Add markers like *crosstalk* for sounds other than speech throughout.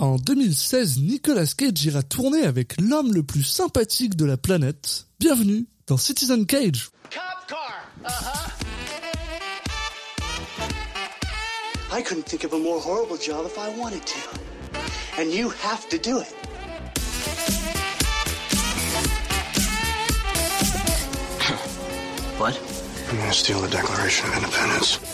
En 2016, Nicolas Cage ira tourner avec l'homme le plus sympathique de la planète. Bienvenue dans Citizen Cage. Cop car. Uh-huh. I couldn't think of a more horrible job if I wanted to. And you have to do it. What? I'm gonna steal the Declaration of Independence?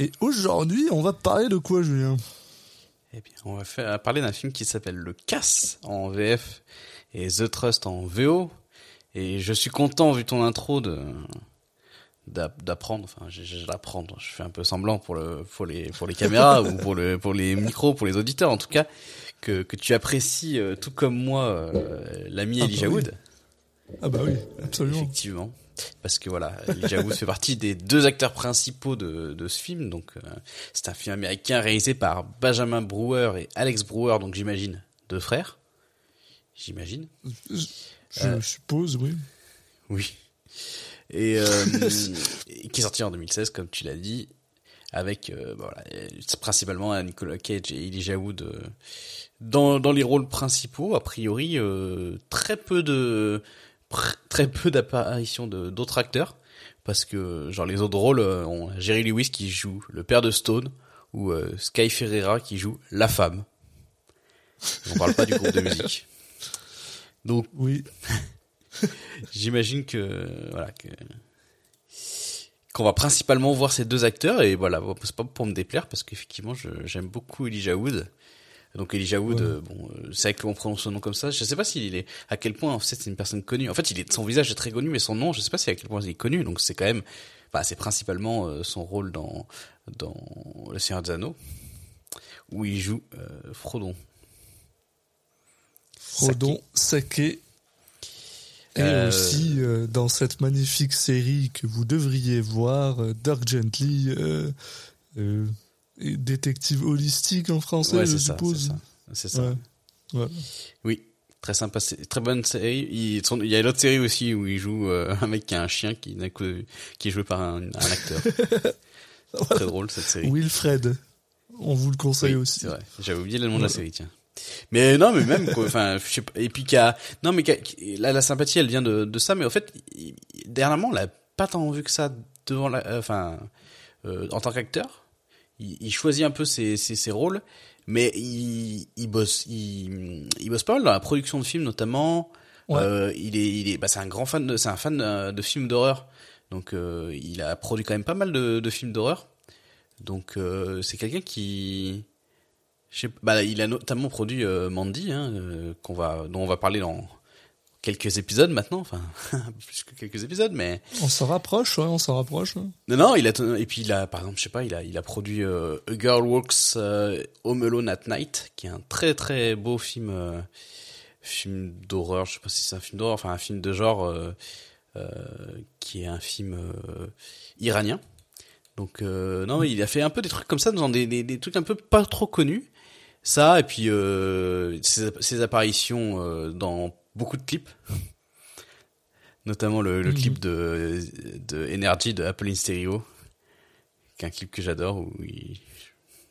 Et aujourd'hui, on va parler de quoi Julien? Eh bien, on va faire, parler d'un film qui s'appelle Le Casse en VF et The Trust en VO. Et je suis content, vu ton intro, de d'apprendre. Enfin, je, je, fais un peu semblant pour le pour les pour les caméras *laughs* ou pour le pour les micros, pour les auditeurs en tout cas, que que tu apprécies euh, tout comme moi euh, l'ami Ah Elijah bah oui. Wood. Ah bah oui, absolument. Effectivement. Parce que voilà, Elijah Wood fait partie des deux acteurs principaux de, de ce film. Donc, euh, c'est un film américain réalisé par Benjamin Brewer et Alex Brewer, donc j'imagine deux frères. J'imagine. Je Euh. suppose, oui. Oui. Et, euh, *laughs* et qui est sorti en 2016, comme tu l'as dit, avec euh, bah voilà, principalement Nicolas Cage et Elijah Wood euh, dans, dans les rôles principaux. A priori, euh, très peu de très peu d'apparitions de d'autres acteurs, parce que genre les autres rôles, euh, on a Jerry Lewis qui joue le père de Stone ou euh, Sky Ferreira qui joue la femme. On parle pas du groupe de musique. Donc Oui. *laughs* J'imagine que voilà que qu'on va principalement voir ces deux acteurs et voilà c'est pas pour me déplaire parce qu'effectivement je- j'aime beaucoup Elijah Wood donc Elijah Wood Ouais. euh, bon euh, c'est vrai qu'on prononce son nom comme ça je sais pas s'il est à quel point en fait c'est une personne connue en fait il est son visage est très connu mais son nom je sais pas si à quel point il est connu donc c'est quand même enfin c'est principalement euh, son rôle dans dans Le Seigneur des Anneaux où il joue euh, Frodon Frodon Sake. Et Euh, aussi euh, dans cette magnifique série que vous devriez voir, Dirk Gently, et détective holistique en français, ouais je c'est ça suppose. c'est ça Ouais. Ouais. Oui, très sympa, très bonne série. Il, son- il y a l'autre série aussi où il joue euh, un mec qui a un chien qui est joué par un, un acteur. *laughs* très drôle cette série. Wilfred, on vous le conseille Oui, aussi. C'est vrai. J'avais oublié le nom de la série, tiens. Mais non, mais même. Enfin, je sais pas. Et puis a non, mais la sympathie, elle vient de, de ça. Mais en fait, il- dernièrement, on l'a pas tant vu que ça devant la. euh, Enfin, euh, en tant qu'acteur, il, il choisit un peu ses, ses, ses rôles, mais il, il bosse, il, il bosse pas mal dans la production de films, notamment. Ouais. Euh, il est, il est, bah, c'est un grand fan de, c'est un fan de, de films d'horreur. Donc, euh, il a produit quand même pas mal de, de films d'horreur. Donc, euh, c'est quelqu'un qui, je sais, bah, il a notamment produit euh, Mandy, hein, euh, qu'on va, dont on va parler dans quelques épisodes maintenant, enfin *laughs* plus que quelques épisodes, mais On s'en rapproche, ouais, on s'en rapproche. ouais. non, non, il a et puis il a, par exemple, je sais pas, il a, il a produit euh, A Girl Walks euh, Home Alone at Night, qui est un très très beau film, euh, film d'horreur. Je sais pas si c'est un film d'horreur, enfin un film de genre, euh, qui est un film iranien. Donc non, il a fait un peu des trucs comme ça, dans des, des, des trucs un peu pas trop connus. Ça et puis ses, ses apparitions dans beaucoup de clips, notamment le, le Mhm. clip de, de Energy de Apple in Stereo, qui est un clip que j'adore il,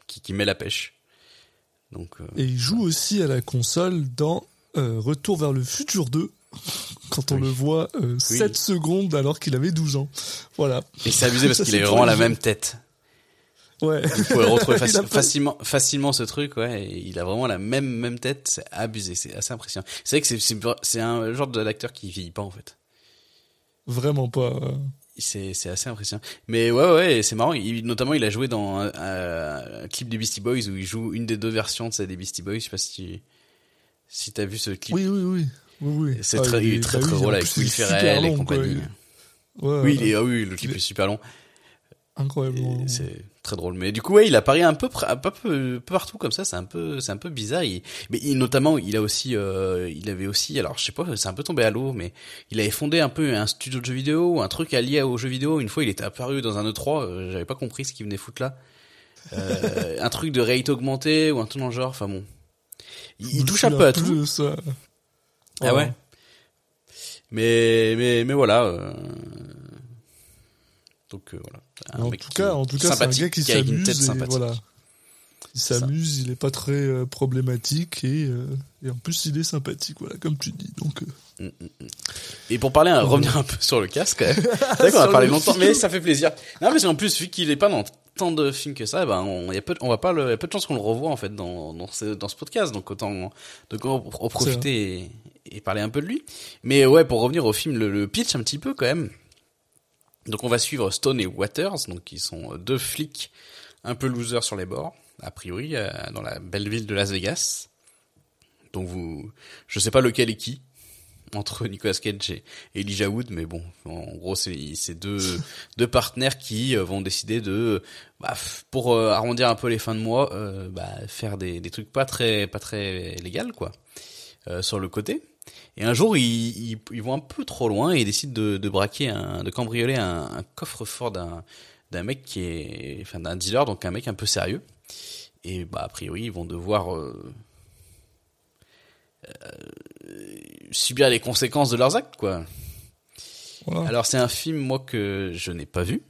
qui, qui met la pêche. Donc euh, Et il joue aussi à la console dans euh, Retour vers le futur 2, *laughs* quand on Oui. le voit euh, 7 secondes alors qu'il avait 12 ans. Voilà. et c'est abusé parce *laughs* qu'il pour vraiment la même tête. Ouais. Vous pouvez retrouver faci- facilement, facilement ce truc, ouais. et il a vraiment la même même tête, c'est abusé, c'est assez impressionnant. C'est vrai que c'est un genre d'acteur qui vieillit pas en fait. Vraiment pas. euh. C'est assez impressionnant. Mais ouais ouais, c'est marrant. Il, notamment, il a joué dans un, un- un clip des Beastie Boys où il joue une des deux versions de ça des Beastie Boys. Je sais pas si tu si t'as vu ce clip. Oui, oui, oui. oui, oui. C'est Ah, très, il est très très drôle avec Will Ferrell et quoi. compagnie. Ouais, Oui, ouais. il est, ah oui, le clip Il est- est super long. Incroyablement. C'est très drôle. Mais du coup, ouais, il apparaît un peu, un peu, peu partout comme ça. C'est un peu, c'est un peu bizarre. Il, mais il, notamment, il a aussi, euh, il avait aussi, alors je sais pas, c'est un peu tombé à l'eau, mais il avait fondé un peu un studio de jeux vidéo un truc allié aux jeux vidéo. Une fois, il était apparu dans un E3. euh, J'avais pas compris ce qu'il venait foutre là. Euh, un truc de rate augmenté ou un truc dans le genre. Enfin bon, il, touche un peu à tout. ça. Ah ouais. Mais mais mais voilà. Donc euh, voilà. Un En mec tout cas, en tout cas, c'est un gars qui s'amuse voilà. Il s'amuse, il est pas très euh, problématique et, euh, et en plus il est sympathique, voilà, comme tu dis. Donc, euh, Et pour parler, revenir un peu sur le casque, même. *laughs* c'est qu'on a parlé longtemps, film. mais ça fait plaisir. Non, mais en plus, vu qu'il est pas dans tant de films que ça, ben, on, y a peu, on va pas le, y a peu de chances qu'on le revoie, en fait, dans, dans ce, dans ce podcast. Donc, autant, donc, en, en profiter et, et parler un peu de lui. Mais ouais, pour revenir au film, le, le pitch un petit peu, quand même. Donc, on va suivre Stone et Waters, donc, qui sont deux flics un peu losers sur les bords, a priori, euh, dans la belle ville de Las Vegas. Donc, vous, je sais pas lequel est qui entre Nicolas Cage et Elijah Wood, mais bon, en gros, c'est c'est deux *laughs* deux partenaires qui euh, vont décider de, bah, pour euh, arrondir un peu les fins de mois, euh, bah, faire des des trucs pas très pas très légal quoi, euh, sur le côté. Et un jour, ils, ils, ils vont un peu trop loin et ils décident de, de braquer, un, de cambrioler un, un coffre-fort d'un d'un mec qui est, enfin d'un dealer, donc un mec un peu sérieux. Et bah a priori, ils vont devoir euh, subir les conséquences de leurs actes, quoi. voilà. Alors c'est un film moi que je n'ai pas vu,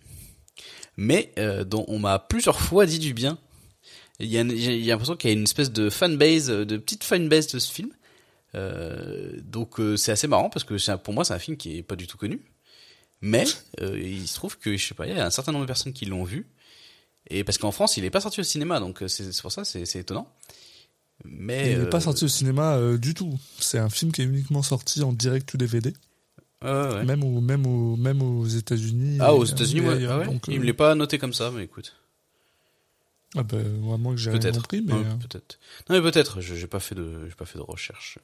mais euh, dont on m'a plusieurs fois dit du bien. Il y a, j'ai j'ai l'impression qu'il y a une espèce de fanbase, euh, de petite fanbase de ce film. Euh, donc euh, c'est assez marrant parce que un- pour moi c'est un film qui est pas du tout connu. Mais euh, il se trouve que je sais pas, il y a un certain nombre de personnes qui l'ont vu. Et parce qu'en France il est pas sorti au cinéma, donc euh, c'est pour ça c'est étonnant. Mais il n'est pas euh, sorti au cinéma euh, du tout. C'est un film qui est uniquement sorti en direct ou DVD, ouais. même, au, même, au, même aux États-Unis. Ah aux États-Unis, ouais, ailleurs. ah ouais. Donc, il euh, me l'est pas noté comme ça, mais écoute. ah ben, vraiment que j'ai rien compris, mais euh, peut-être. Non mais peut-être. Je j'ai pas fait de j'ai pas fait de recherche.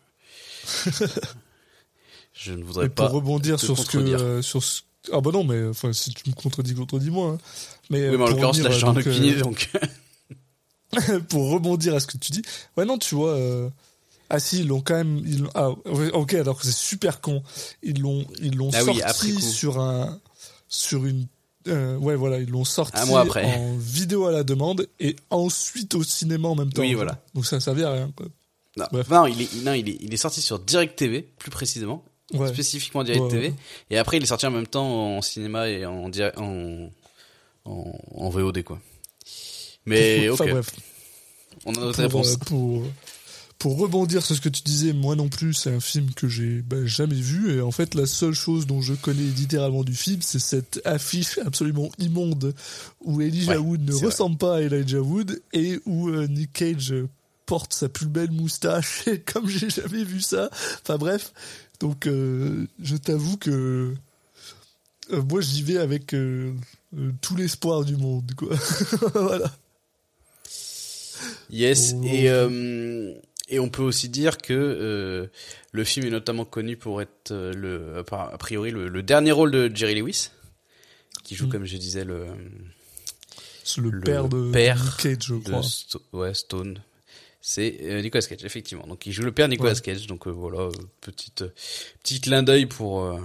*laughs* je ne voudrais pas. pour rebondir te sur ce que euh, sur ce... ah bah non mais enfin si tu me contredis contredis-moi hein. mais oui, mais en l'occurrence là, revenir, j'en ai donc, euh, donc. *laughs* pour rebondir à ce que tu dis ouais non tu vois euh, ah si ils l'ont quand même ils ah ok alors que c'est super con ils l'ont ils l'ont Ah sorti sur un sur une euh, ouais voilà ils l'ont sorti Un mois après. en vidéo à la demande et ensuite au cinéma en même temps Oui, voilà. donc ça servait à rien quoi. Non, non, il est non, il est il est sorti sur Direct TV plus précisément, ouais spécifiquement Direct Ouais, TV. Et après, il est sorti en même temps en cinéma et en direct en en, en VOD quoi. Mais *laughs* ok, bref on a notre pour, réponse. euh, pour, pour rebondir sur ce que tu disais, moi non plus, c'est un film que j'ai bah, jamais vu. Et en fait, la seule chose dont je connais littéralement du film, c'est cette affiche absolument immonde où Elijah Ouais, Wood ne vrai. ressemble pas à Elijah Wood et où euh, Nick Cage euh, porte sa plus belle moustache. *laughs* Comme j'ai jamais vu ça, enfin bref. Donc, euh, je t'avoue que euh, moi, j'y vais avec euh, tout l'espoir du monde, quoi. *laughs* voilà. Yes, Oh. et, et on peut aussi dire que le film est notamment connu pour être le, a priori le, le dernier rôle de Jerry Lewis, qui joue, Mm. comme je disais, le, le, Le père de père Nick Cage, je de. Sto- ouais, Stone. C'est euh, Nicolas Cage, effectivement. Donc il joue le père Nicolas Ouais. Cage. Donc euh, voilà, euh, petite petit clin d'œil pour euh,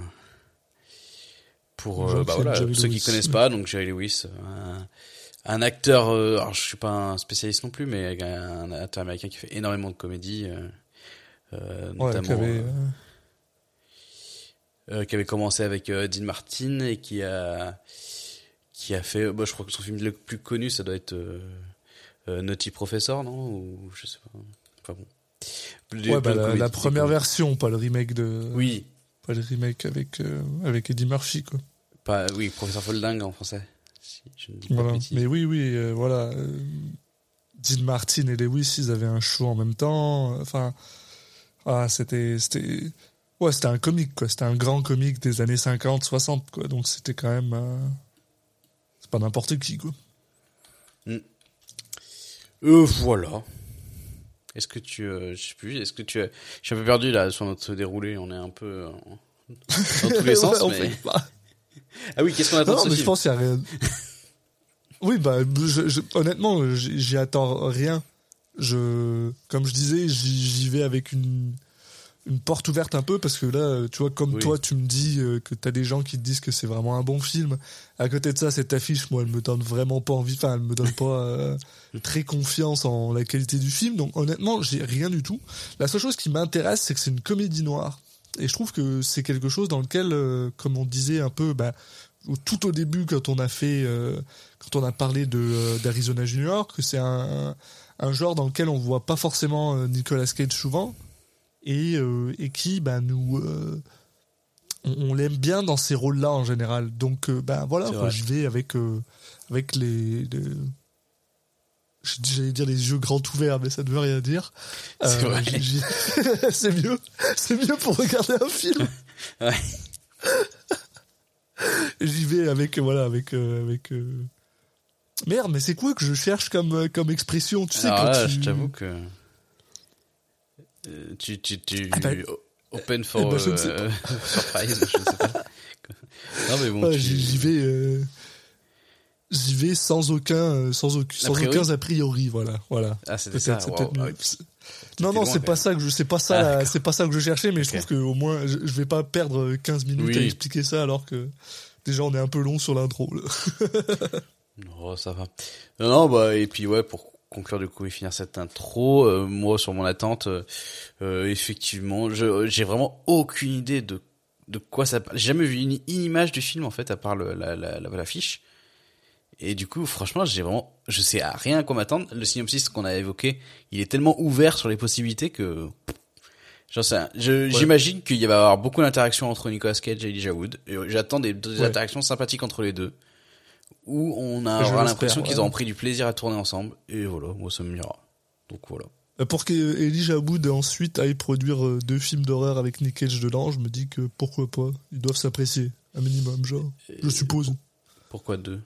pour euh, bah, voilà Jerry ceux qui connaissent pas. Donc Jerry Lewis, un, un acteur. euh, alors je suis pas un spécialiste non plus, mais un, un acteur américain qui fait énormément de comédie, euh, euh, Ouais, notamment qui avait, euh, euh, euh, qui avait commencé avec euh, Dean Martin et qui a qui a fait bah, je crois que son film le plus connu ça doit être euh, euh, Naughty Professor non ou je sais pas enfin bon ouais, bah, la, première version, pas le remake de. oui Pas le remake avec, euh, avec Eddie Murphy, quoi. pas oui Professeur Folding en français si je ne dis pas Voilà. de bêtises. Mais oui, oui, euh, voilà. euh, Dean Martin et Lewis, ils avaient un show en même temps. Enfin, ah, c'était, ouais, c'était un comique, quoi. C'était un grand comique des années 50, 60, quoi. Donc c'était quand même, euh, c'est pas n'importe qui, quoi. Euh, voilà. Est-ce que tu, euh, je sais plus, est-ce que tu, je suis un peu perdu là sur notre déroulé, on est un peu euh, dans tous les *laughs* sens. Ouais, mais... *laughs* Ah oui, qu'est-ce qu'on attend Non, de ce mais je pense qu'il y a rien. *laughs* Oui, bah, je- je- honnêtement, j'y attends rien. Je, comme je disais, j'y vais avec une, une porte ouverte un peu parce que là, tu vois, comme Oui. toi, tu me dis euh, que t'as des gens qui te disent que c'est vraiment un bon film. À côté de ça, cette affiche, moi, elle me donne vraiment pas envie. Enfin, elle me donne pas euh, *laughs* très confiance en la qualité du film. Donc, honnêtement, j'ai rien du tout. La seule chose qui m'intéresse, c'est que c'est une comédie noire. Et je trouve que c'est quelque chose dans lequel, euh, comme on disait un peu, bah, tout au début, quand on a fait, euh, quand on a parlé de euh, d'Arizona Junior, que c'est un, un genre dans lequel on voit pas forcément euh, Nicolas Cage souvent et, euh, et qui, bah, nous, euh, on, on l'aime bien dans ces rôles-là en général. Donc, euh, bah, voilà, je vais avec euh, avec les, les- J'allais dire les yeux grands ouverts, mais ça ne veut rien dire. *laughs* C'est j'y- *laughs* c'est mieux. C'est mieux pour regarder un film. *laughs* Ouais. J'y vais avec voilà avec euh, avec euh, merde mais c'est quoi que je cherche comme euh, comme expression tu sais Alors quand là, tu je t'avoue que euh, tu tu tu Ah bah, open for ben, je ne sais euh, *laughs* surprise, je ne sais pas. Non mais bon, tu- j'y vais euh, j'y vais sans aucun euh, sans aucun sans priori aucun a priori voilà voilà Ah, c'était ça. wow, ah oui. Non non c'est pas ça que je c'est pas ça Ah, c'est pas ça que je cherchais mais je trouve que au moins je, je vais pas perdre 15 minutes Oui. à expliquer ça alors que déjà on est un peu long sur l'intro là. *laughs* Oh, ça va. Non, non, bah, et puis ouais, pour conclure du coup et finir cette intro, euh, moi sur mon attente, euh, euh, effectivement, j'ai vraiment aucune idée de de quoi ça parle. J'ai jamais vu une, une image du film en fait à part le, la la la- l'affiche. Et du coup, franchement, j'ai vraiment, je sais à rien à quoi m'attendre. Le synopsis qu'on a évoqué, il est tellement ouvert sur les possibilités que J'en sais J'imagine qu'il va y avoir beaucoup d'interactions entre Nicolas Cage et Elijah Wood. Et J'attends des, des Ouais. interactions sympathiques entre les deux. Où on a aura l'impression qu'ils auront pris du plaisir à tourner ensemble. Et voilà, moi ça me ira. Donc voilà. Euh, Pour qu'Elijah Wood ensuite aille produire euh, deux films d'horreur avec Nick Cage dedans, je me dis que pourquoi pas. Ils doivent s'apprécier, un minimum, genre. Je suppose. Pourquoi deux?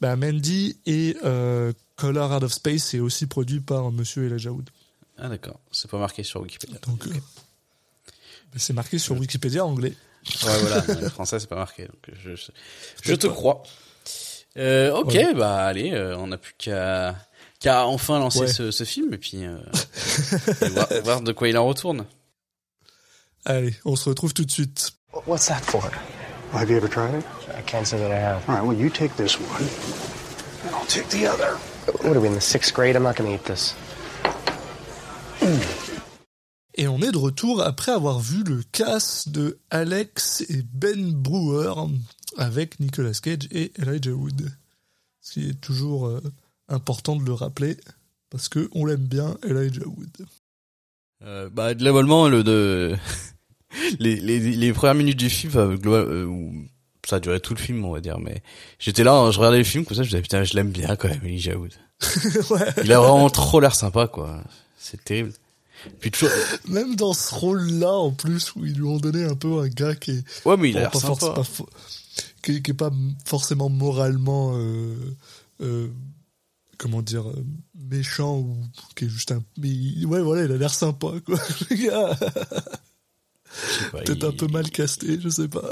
Bah, Mandy et euh, Color Out of Space c'est aussi produit par Monsieur Elijah Wood. Ah d'accord, c'est pas marqué sur Wikipédia. Donc, euh, c'est marqué sur Wikipédia anglais. Ouais voilà, le français c'est pas marqué. Donc je, je, je te pas. crois. Euh, ok, Ouais. bah allez, euh, on n'a plus qu'à qu'à enfin lancer Ouais. ce, ce film et puis euh, *laughs* et voir, voir de quoi il en retourne. Allez, on se retrouve tout de suite. What's that for? Have you ever tried it? I can't say that I have. All right, well, you take this one, and I'll take the other. What are we in the sixth grade? I'm not gonna eat this. Et on est de retour après avoir vu le casse de Alex et Ben Brewer avec Nicolas Cage et Elijah Wood. Ce qui est toujours euh, important de le rappeler parce que on l'aime bien Elijah Wood. Euh, bah globalement le de *laughs* les, les les premières minutes du film euh, où ça a duré tout le film on va dire mais j'étais là je regardais le film comme ça je disais putain je l'aime bien quand même Elijah Wood *laughs* ouais. il a vraiment trop l'air sympa quoi c'est terrible puis toujours Même dans ce rôle-là en plus où ils lui ont donné un peu un gars qui est ouais mais il a l'air sympa. pas qui, qui est pas forcément moralement euh, euh, comment dire euh, méchant ou qui est juste un mais ouais voilà il a l'air sympa quoi *laughs* peut-être il- un peu mal casté je sais pas.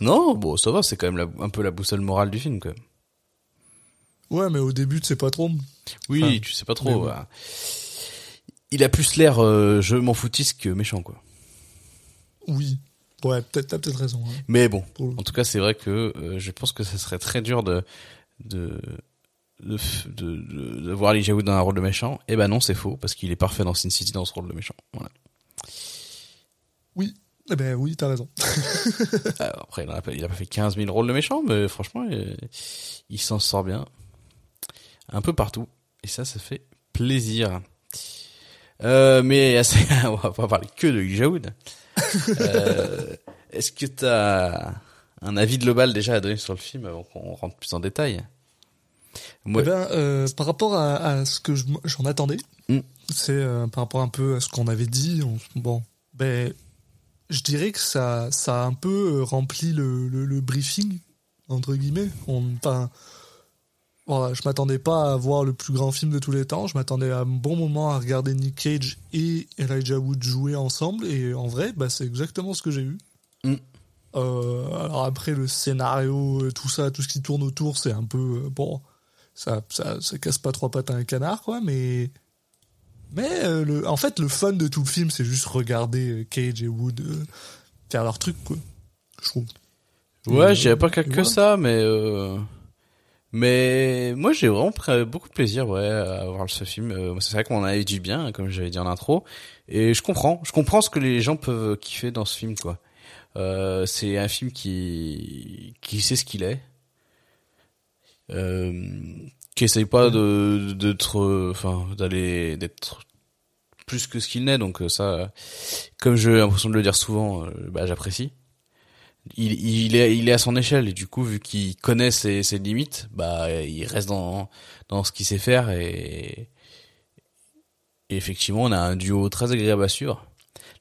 Non bon ça va c'est quand même la- un peu la boussole morale du film quand même. Ouais mais au début tu sais pas trop. Oui Enfin, tu sais pas trop ouais. Il a plus l'air euh, je m'en foutiste que méchant quoi oui ouais peut-être t'as peut-être raison hein. Mais bon, en tout cas, c'est vrai que euh, je pense que ce serait très dur de de de, de, de, de voir Elijah Wood dans un rôle de méchant. Eh ben non, c'est faux parce qu'il est parfait dans Sin City dans ce rôle de méchant. Voilà. oui eh ben oui t'as raison Alors, *laughs* après, il a, pas, il a pas fait 15 000 rôles de méchant, mais franchement, il, il s'en sort bien un peu partout. Et ça, ça fait plaisir. Euh, mais *laughs* on va pas parler que de Wood. Euh, Est-ce que t'as un avis global déjà à donner sur le film avant qu'on rentre plus en détail? Moi, Eh ben, euh, par rapport à, à ce que je- j'en attendais, Mm. c'est euh, par rapport un peu à ce qu'on avait dit. on- bon, ben, je dirais que ça, ça a un peu rempli le, le, le briefing entre guillemets. On, voilà, je m'attendais pas à voir le plus grand film de tous les temps. Je m'attendais à un bon moment à regarder Nick Cage et Elijah Wood jouer ensemble. Et en vrai, bah, c'est exactement ce que j'ai eu. Mm. Euh, alors après le scénario, euh, tout ça, tout ce qui tourne autour, c'est un peu euh, bon. ça, ça, ça casse pas trois pattes à un canard, quoi, mais. Mais euh, le, en fait, le fun de tout le film, c'est juste regarder Cage et Wood euh, faire leur truc, quoi. Je trouve. Ouais, dirais pas que, voilà. ça, mais euh, mais moi j'ai vraiment pris beaucoup de plaisir ouais à voir ce film. Euh, c'est vrai qu'on a eu du bien, comme j'avais dit en intro, et je comprends, je comprends ce que les gens peuvent kiffer dans ce film quoi. Euh, c'est un film qui qui sait ce qu'il est, euh, qui essaye pas de d'être, enfin d'aller d'être plus que ce qu'il n'est. Donc euh, ça, comme j'ai l'impression de le dire souvent, euh, bah j'apprécie il, il est il est à son échelle. Et du coup vu qu'il connaît ses, ses limites bah il reste dans dans ce qu'il sait faire. Et, et effectivement on a un duo très agréable à suivre.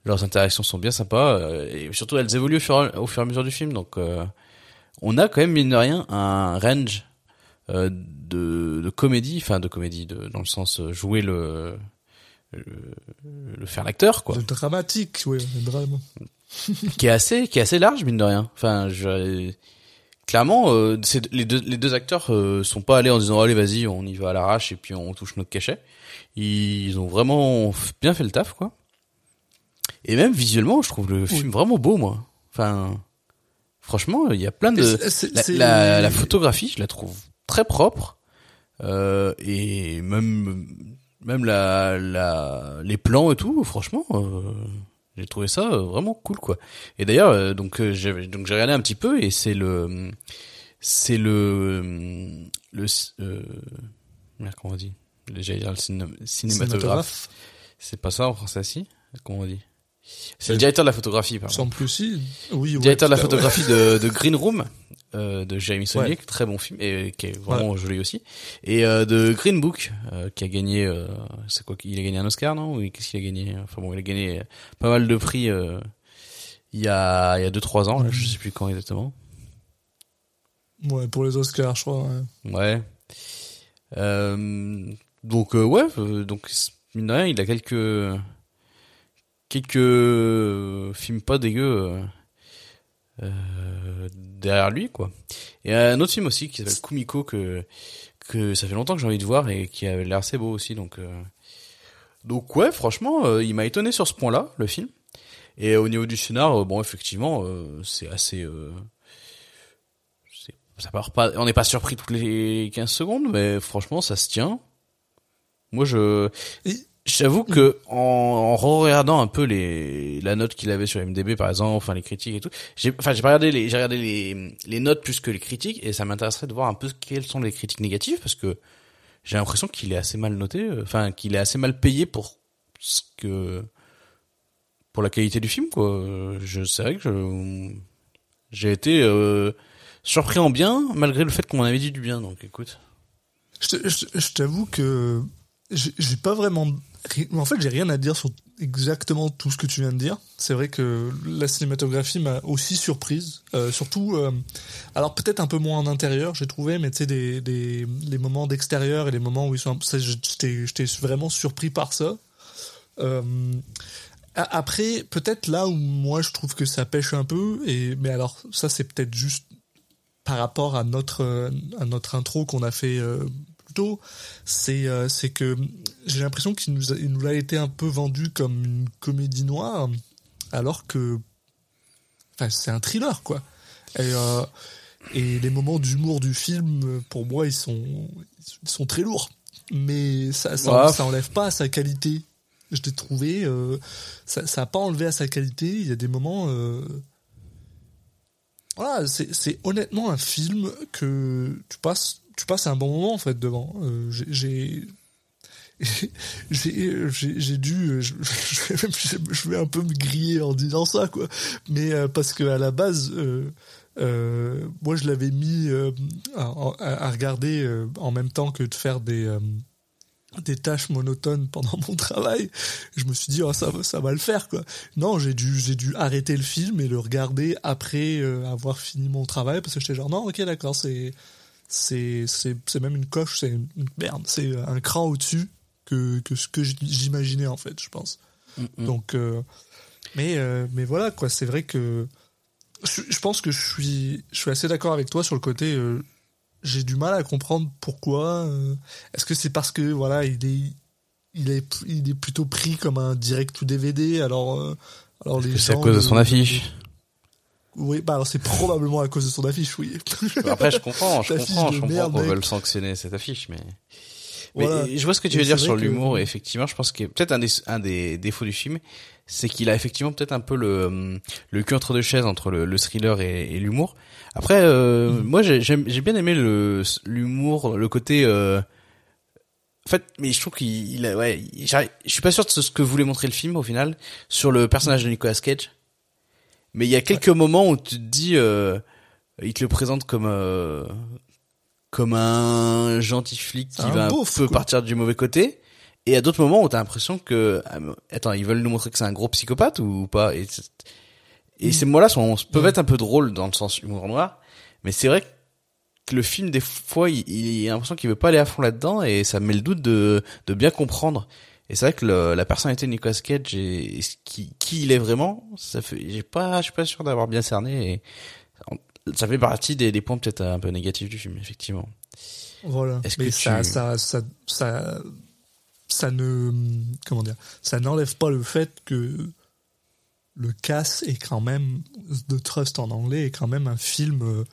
Leurs interactions sont bien sympas euh, et surtout elles évoluent au fur, au fur et à mesure du film. Donc euh, on a quand même mine de rien un range euh, de, de comédie enfin de comédie de, dans le sens euh, jouer le le, le faire l'acteur quoi. Le dramatique, ouais, le drame. *laughs* qui est assez qui est assez large mine de rien. Enfin, je, clairement, euh, c'est- les deux les deux acteurs euh, sont pas allés en disant allez vas-y on y va à l'arrache et puis on touche notre cachet. Ils ont vraiment bien fait le taf quoi. Et même visuellement, je trouve le film vraiment beau moi. Enfin, franchement, il y a plein de la, la, la photographie, je la trouve très propre euh, et même même la, la les plans et tout, franchement. J'ai trouvé ça euh, vraiment cool quoi. Et d'ailleurs euh, donc euh, j'ai donc j'ai regardé un petit peu et c'est le c'est le le euh, merde, comment on dit? J'allais dire le ciné- cinématographe. C'est pas ça en français si? Comment on dit? C'est le directeur de la photographie pardon. Semble plus si. Oui, ouais, Directeur de la ouais. photographie de, de Green Room euh, de Jeremy Saulnier, très bon film et qui est vraiment joli aussi. Et euh, de Green Book euh, qui a gagné, euh, c'est quoi Il a gagné un Oscar non? Ou qu'est-ce qu'il a gagné? Enfin bon, il a gagné pas mal de prix euh, il y a il y a deux trois ans, là, je sais plus quand exactement. Ouais, pour les Oscars, je crois. ouais. Ouais. Euh, donc euh, ouais, euh, donc mine de rien, il a quelques quelques films pas dégueux euh, derrière lui quoi. Et un autre film aussi qui s'appelle Kumiko que que ça fait longtemps que j'ai envie de voir et qui a l'air assez beau aussi donc euh, donc ouais franchement euh, il m'a étonné sur ce point-là le film. Et au niveau du scénar, euh, bon effectivement c'est assez ça part pas, on n'est pas surpris toutes les 15 secondes, mais franchement, ça se tient. Moi, je, j'avoue que en, en regardant un peu les, la note qu'il avait sur MDB, par exemple, enfin les critiques et tout, j'ai, enfin j'ai regardé les, j'ai regardé les, les notes plus que les critiques, et ça m'intéresserait de voir un peu quelles sont les critiques négatives, parce que j'ai l'impression qu'il est assez mal noté, euh, enfin qu'il est assez mal payé pour ce que, pour la qualité du film, quoi. Je, c'est vrai que j'ai été euh, surpris en bien, malgré le fait qu'on avait dit du bien. Donc, écoute. Je t'avoue que j'ai pas vraiment. En fait, j'ai rien à dire sur exactement tout ce que tu viens de dire. C'est vrai que la cinématographie m'a aussi surprise. Euh, surtout, euh, alors peut-être un peu moins en intérieur, j'ai trouvé, mais tu sais, des, des, les moments d'extérieur et les moments où ils sont. J'étais vraiment surpris par ça. Euh, après, peut-être là où moi je trouve que ça pêche un peu, et mais alors ça c'est peut-être juste par rapport à notre à notre intro qu'on a fait plus tôt, c'est euh, c'est que j'ai l'impression qu'il nous a, il nous a été un peu vendu comme une comédie noire, alors que enfin c'est un thriller quoi. Et euh, et les moments d'humour du film, pour moi, ils sont ils sont très lourds, mais ça ça, Ouais. ça enlève pas à sa qualité. Je l'ai trouvé, euh, ça ça a pas enlevé à sa qualité. Il y a des moments. Euh, voilà, c'est c'est honnêtement un film que tu passes, tu passes un bon moment en fait devant. Euh, j'ai- j'ai j'ai dû je, *laughs* je, vais un peu me griller en disant ça quoi. Mais euh, parce que à la base euh, euh, moi je l'avais mis euh, à, regarder euh, en même temps que de faire des euh, des tâches monotones pendant mon travail. Je me suis dit oh, ça ça va le faire quoi. Non j'ai dû j'ai dû arrêter le film et le regarder après euh, avoir fini mon travail parce que j'étais genre non ok d'accord c'est c'est c'est même une coche c'est une merde c'est un cran au-dessus que que ce que j'imaginais en fait je pense donc euh, mais euh, mais voilà quoi c'est vrai que je, je pense que je suis je suis assez d'accord avec toi sur le côté euh, j'ai du mal à comprendre pourquoi. Est-ce que c'est parce que voilà, il est, il est, il est plutôt pris comme un direct ou DVD. Alors, alors les C'est à cause de son affiche? Oui, bah c'est probablement à cause de son affiche, oui. Après, je comprends, je comprends, je comprends qu'on veuille sanctionner cette affiche, mais. Mais Voilà. je vois ce que tu veux dire sur que- l'humour, et effectivement, je pense que peut-être un des, un des défauts du film, c'est qu'il a effectivement peut-être un peu le, le cul entre deux chaises entre le, le thriller et, et l'humour. Après, euh, Mm. moi, j'ai j'ai bien aimé le l'humour, le côté. Euh, en fait, mais je trouve qu'il, ouais, je suis pas sûr de ce que voulait montrer le film au final sur le personnage de Nicolas Cage. Mais il y a quelques moments où tu te dis, euh, il te le présente comme euh, comme un gentil flic qui Un va beauf, un peu quoi. partir du mauvais côté. Et à d'autres moments où t'as l'impression que, mais attends, ils veulent nous montrer que c'est un gros psychopathe ou pas? Et, et ces mots-là sont peuvent Ouais. être un peu drôles dans le sens humour noir, mais c'est vrai que le film des fois, il, il a l'impression qu'il veut pas aller à fond là-dedans et ça me met le doute de de bien comprendre. Et c'est vrai que le- la personnalité de Nicolas Cage et, et qui, qui il est vraiment, ça fait, j'ai pas, je suis pas sûr d'avoir bien cerné et ça fait partie des, des points peut-être un peu négatifs du film, effectivement. Voilà. Est-ce Mais que ça, tu- ça, ça, ça, ça ne, comment dire, ça n'enlève pas le fait que le casse est quand même, The Trust en anglais est quand même un film euh,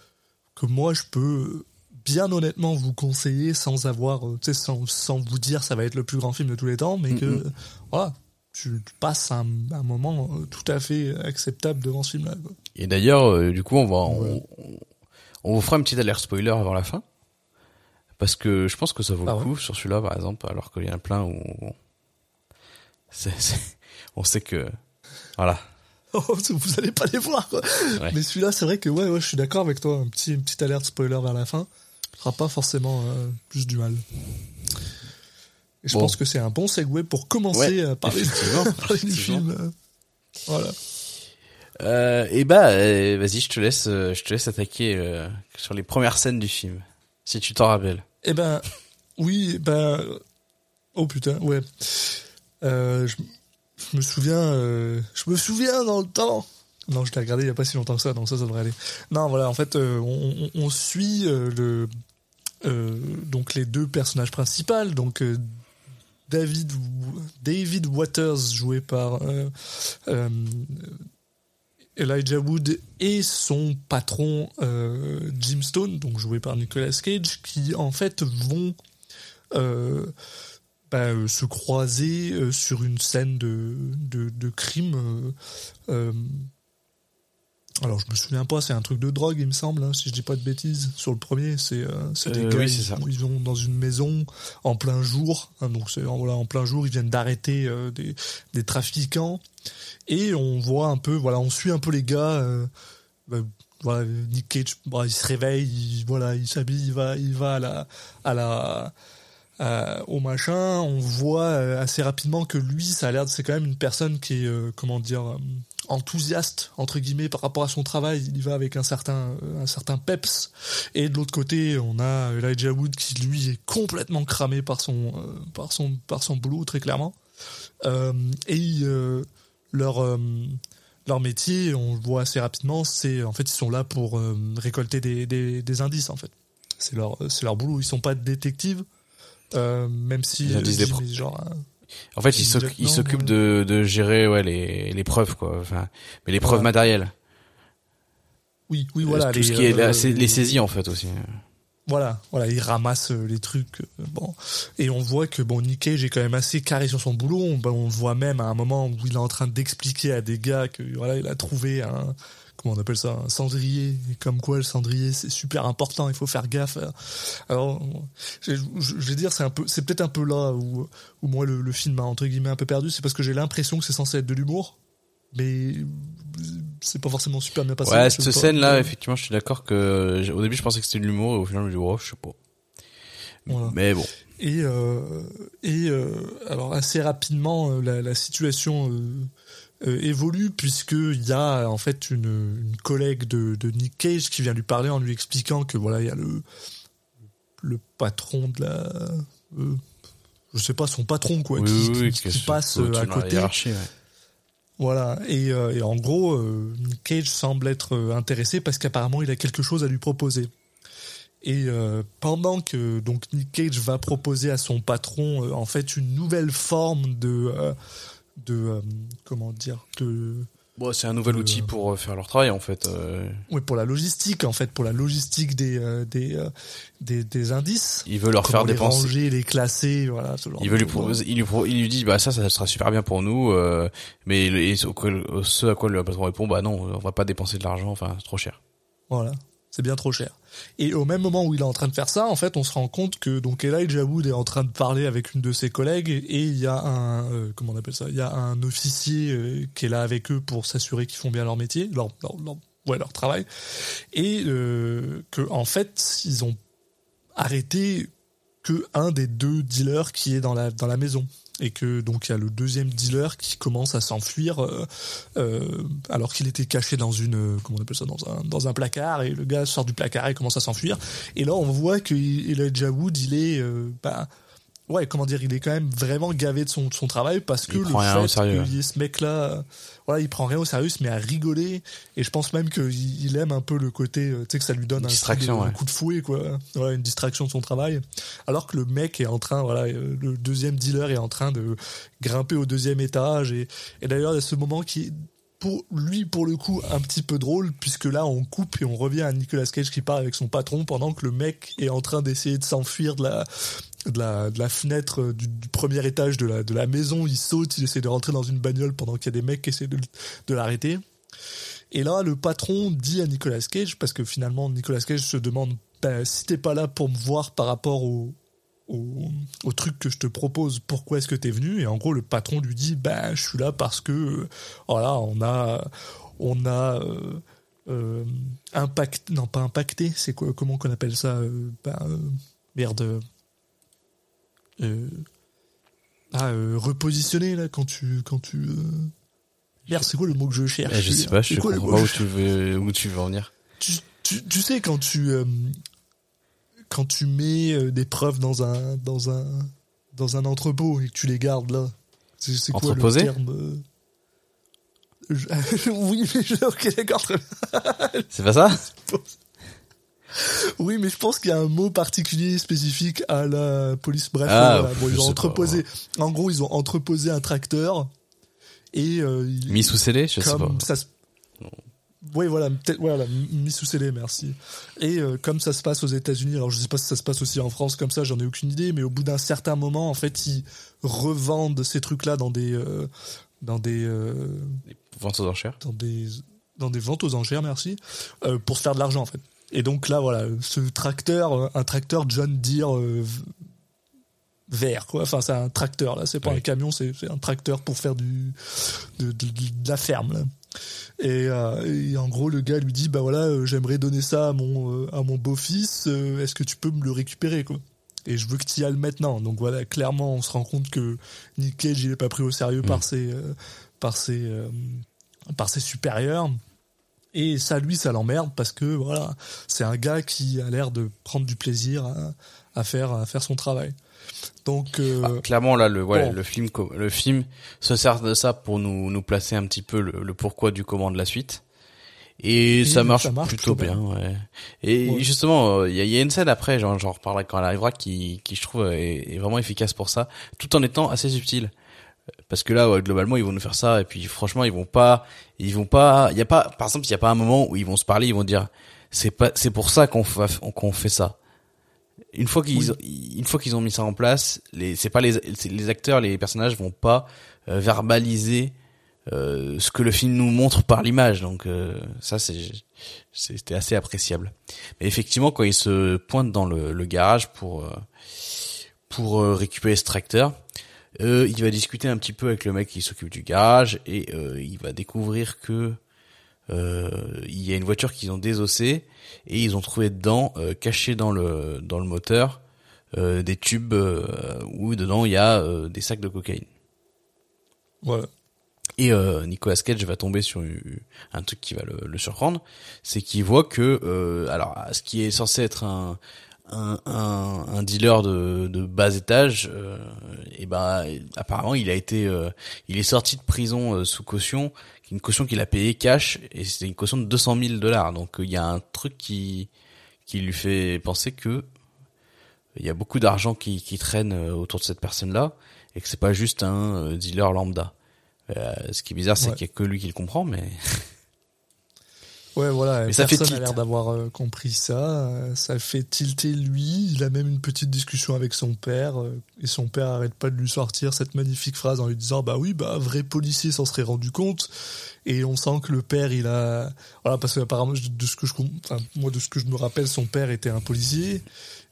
que moi je peux bien honnêtement vous conseiller sans avoir, euh, tu sais, sans, sans vous dire ça va être le plus grand film de tous les temps, mais que, voilà, tu, passes un, un moment euh, tout à fait acceptable devant ce film-là. Et d'ailleurs, euh, du coup, on va, on, vous fera une petite alerte spoiler avant la fin. Parce que je pense que ça vaut Ah le ouais coup sur celui-là, par exemple, alors qu'il y en a plein où on, c'est- c'est- *laughs* on sait que, voilà. *laughs* Oh, vous allez pas les voir, quoi. Ouais. Mais celui-là, c'est vrai que ouais, ouais, je suis d'accord avec toi. Un petit, une petite alerte spoiler vers la fin fera pas forcément euh, plus du mal. Et je Bon. pense que c'est un bon segue pour commencer à parler, effectivement, à *laughs* parler du effectivement. film. euh. Voilà. Euh, et bah, euh, vas-y, je te laisse, euh, je te laisse attaquer euh, sur les premières scènes du film, si tu t'en rappelles. Eh ben, oui, ben, oh putain, ouais. Euh, je, je me souviens, je me souviens dans le temps. Non, je l'ai regardé il y a pas si longtemps que ça, donc ça, devrait aller. Non, voilà, en fait, on, suit le, donc les deux personnages principaux, donc David, David Waters joué par Elijah Wood et son patron euh, Jim Stone, donc joué par Nicolas Cage, qui en fait vont euh, bah, euh, se croiser sur une scène de, de, de crime. euh, alors je me souviens pas, c'est un truc de drogue il me semble, hein, si je dis pas de bêtises. Sur le premier, c'est euh, c'est des Euh, gars, oui, ils, c'est ça. ils vont dans une maison en plein jour, hein, donc c'est voilà en plein jour, ils viennent d'arrêter euh, des, des trafiquants et on voit un peu, voilà, on suit un peu les gars. euh, bah, voilà, Nick Cage, bah, il se réveille, il, voilà, il s'habille, il va, il va à la, à la, au machin. On voit euh, assez rapidement que lui, ça a l'air, c'est quand même une personne qui est, euh, comment dire, enthousiaste entre guillemets par rapport à son travail. Il y va avec un certain, un certain peps. Et de l'autre côté, on a Elijah Wood qui lui est complètement cramé par son, par son, par son boulot très clairement. Et leur euh, leur métier, on le voit assez rapidement, c'est en fait ils sont là pour euh, récolter des, des, des indices en fait. C'est leur c'est leur boulot. Ils sont pas détectives, euh, même si euh, pro- genre un- En fait, il s'oc- Exactement, il s'occupe ouais. de, de gérer ouais les, les preuves quoi, enfin, mais les preuves Voilà. matérielles. oui oui voilà tout les, ce qui est euh, les saisies en fait aussi. Voilà, voilà, il ramasse euh, les trucs. euh, bon, et on voit que bon, Nick Cage est quand même assez carré sur son boulot. On, ben, on voit même à un moment où il est en train d'expliquer à des gars que voilà, il a trouvé un comment on appelle ça, un cendrier. Et comme quoi, le cendrier, c'est super important. Il faut faire gaffe. Alors, je, vais dire, c'est un peu, c'est peut-être un peu là où où moi le, film a entre guillemets un peu perdu. C'est parce que j'ai l'impression que c'est censé être de l'humour, mais c'est pas forcément super bien passé. Ouais, cette pas. scène là, effectivement, je suis d'accord que au début je pensais que c'était de l'humour et au final je me dis oh, je sais pas. Voilà. Mais bon. Et, euh, et euh, alors assez rapidement, euh, la, la situation euh, évolue puisqu'il y a en fait une, une collègue de, de Nick Cage qui vient lui parler en lui expliquant que voilà, il y a le, le patron de la... je sais pas, son patron quoi, oui, qui, oui, qui- qui passe à côté. Voilà, et, euh, et en gros, euh, Nick Cage semble être euh, intéressé parce qu'apparemment il a quelque chose à lui proposer. Et euh, pendant que donc Nick Cage va proposer à son patron euh, en fait une nouvelle forme de euh, de euh, comment dire de Bon, c'est un nouvel Euh, outil pour euh, faire leur travail en fait. euh, ouais, pour la logistique en fait pour la logistique des des, des des indices. il veut leur faire les dépenser. ranger, les classer, voilà. Ce genre Il veut lui proposer, il lui, pro- il lui dit bah ça ça sera super bien pour nous euh, mais et ce à quoi le patron répond bah non on va pas dépenser de l'argent enfin c'est trop cher. Voilà, c'est bien trop cher. Et au même moment où il est en train de faire ça, en fait, on se rend compte que donc Elijah Wood est en train de parler avec une de ses collègues et il y a un euh, comment on appelle ça? Il y a un officier euh, qui est là avec eux pour s'assurer qu'ils font bien leur métier, leur, leur, ouais, leur travail, et euh, que en fait ils ont arrêté que un des deux dealers qui est dans la dans la maison et que donc il y a le deuxième dealer qui commence à s'enfuir euh, euh, alors qu'il était caché dans une euh, comment on appelle ça dans un dans un placard et le gars sort du placard et commence à s'enfuir. Et là on voit que Elijah Wood il est euh, bah ouais comment dire il est quand même vraiment gavé de son de son travail parce que Il le fait sérieux. y ait ce mec là voilà il prend rien au sérieux met à rigoler et je pense même qu'il il aime un peu le côté euh, tu sais que ça lui donne un coup, distraction, de, un ouais. coup de fouet quoi voilà une distraction de son travail alors que le mec est en train voilà euh, le deuxième dealer est en train de grimper au deuxième étage et, et d'ailleurs il y a ce moment qui lui pour le coup un petit peu drôle puisque là on coupe et on revient à Nicolas Cage qui part avec son patron pendant que le mec est en train d'essayer de s'enfuir de la de la, de la fenêtre du, premier étage de la, de la maison, il saute, il essaie de rentrer dans une bagnole pendant qu'il y a des mecs qui essaient de, de l'arrêter. Et là, le patron dit à Nicolas Cage, parce que finalement, Nicolas Cage se demande, ben, si t'es pas là pour me voir par rapport au, au, au truc que je te propose, pourquoi est-ce que t'es venu? Et en gros, le patron lui dit, ben, je suis là parce que, euh, voilà, on a, on a, euh, euh, impact, non pas impacté, c'est quoi, comment qu'on appelle ça euh, euh, Merde. Ah, repositionner là quand tu, quand tu. Merde, c'est quoi le mot que je cherche? Eh, je sais pas je comprends mot pas où tu veux où tu veux en venir. tu, tu, tu sais quand tu quand tu mets euh, des preuves dans un dans un dans un entrepôt et que tu les gardes là c'est quoi le Entreposé terme euh, je- *laughs* oui mais je, ok d'accord. *laughs* C'est pas ça *laughs* oui mais je pense qu'il y a un mot particulier spécifique à la police bref Ah, voilà. Bon, ils ont sais pas. entreposé en gros ils ont entreposé un tracteur et euh, Mis sous scellé je sais pas. ça se... Oui, voilà, peut-être, voilà, mis sous scellé, merci. Et euh, comme ça se passe aux États-Unis, alors je sais pas si ça se passe aussi en France comme ça, j'en ai aucune idée, mais au bout d'un certain moment, en fait, ils revendent ces trucs-là dans des, euh, dans des, euh, Vente aux enchères. dans des, dans des ventes aux enchères, merci, pour se faire de l'argent, en fait. Et donc là, voilà, ce tracteur, un tracteur John Deere vert, quoi. Enfin, c'est un tracteur, là. C'est pas un camion, c'est c'est un tracteur pour faire du, de, de- de la ferme, là. Et, euh, et en gros, le gars lui dit, bah voilà, euh, j'aimerais donner ça à mon, euh, à mon beau-fils, est-ce que tu peux me le récupérer, quoi? Et je veux que tu y ailles maintenant. Donc voilà, clairement, on se rend compte que Nick Cage, il est pas pris au sérieux par ses, euh, par ses, par ses supérieurs. Et ça, lui, ça l'emmerde parce que voilà, c'est un gars qui a l'air de prendre du plaisir à, à faire, à faire son travail. Donc, euh, Ah, clairement là le bon. le film le film se sert de ça pour nous nous placer un petit peu le, le pourquoi du comment de la suite. Et, Et ça, marche ça marche plutôt bien, ouais. Et Ouais. justement, euh, il y, y a une scène après, j'en reparlerai quand elle arrivera, qui, qui je trouve est, est vraiment efficace pour ça, tout en étant assez subtil. Parce que là, ouais, globalement, ils vont nous faire ça, et puis franchement, ils vont pas, ils vont pas, il y a pas, par exemple, il y a pas un moment où ils vont se parler, ils vont dire, c'est pas, c'est pour ça qu'on qu'on fait ça. Une fois qu'ils, une fois qu'ils ont mis ça en place, les, c'est pas les, les acteurs, les personnages vont pas euh, verbaliser euh, ce que le film nous montre par l'image. Donc euh, ça, c'est, c'était assez appréciable. Mais effectivement, quand ils se pointent dans le, le garage pour euh, pour euh, récupérer ce tracteur, euh, il va discuter un petit peu avec le mec qui s'occupe du garage et euh, il va découvrir que il y a une voiture qu'ils ont désossée et ils ont trouvé dedans, euh, caché dans le dans le moteur, euh, des tubes euh, où dedans il y a euh, des sacs de cocaïne. voilà. Et euh, Nicolas Cage va tomber sur une- un truc qui va le, le surprendre, c'est qu'il voit que, euh, alors, ce qui est censé être un un, un, un dealer de, de bas étage, euh, et ben apparemment il a été, euh, il est sorti de prison euh, sous caution, une caution qu'il a payée cash, et c'était une caution de 200 000 dollars. Donc euh, il y a un truc qui qui lui fait penser que il y a beaucoup d'argent qui, qui traîne euh, autour de cette personne-là et que c'est pas juste un euh, dealer lambda. Euh, ce qui est bizarre, c'est Ouais. qu'il y a que lui qui le comprend, mais *laughs* Ouais, voilà. Mais ça fait personne a l'air d'avoir euh, compris ça. euh, ça fait tilter lui. Il a même une petite discussion avec son père. euh, et son père arrête pas de lui sortir cette magnifique phrase en lui disant Bah oui, bah, un vrai policier s'en serait rendu compte. Et on sent que le père, il a. Voilà, parce que apparemment, je- de ce que je, com- enfin, moi, de ce que je me rappelle, son père était un policier.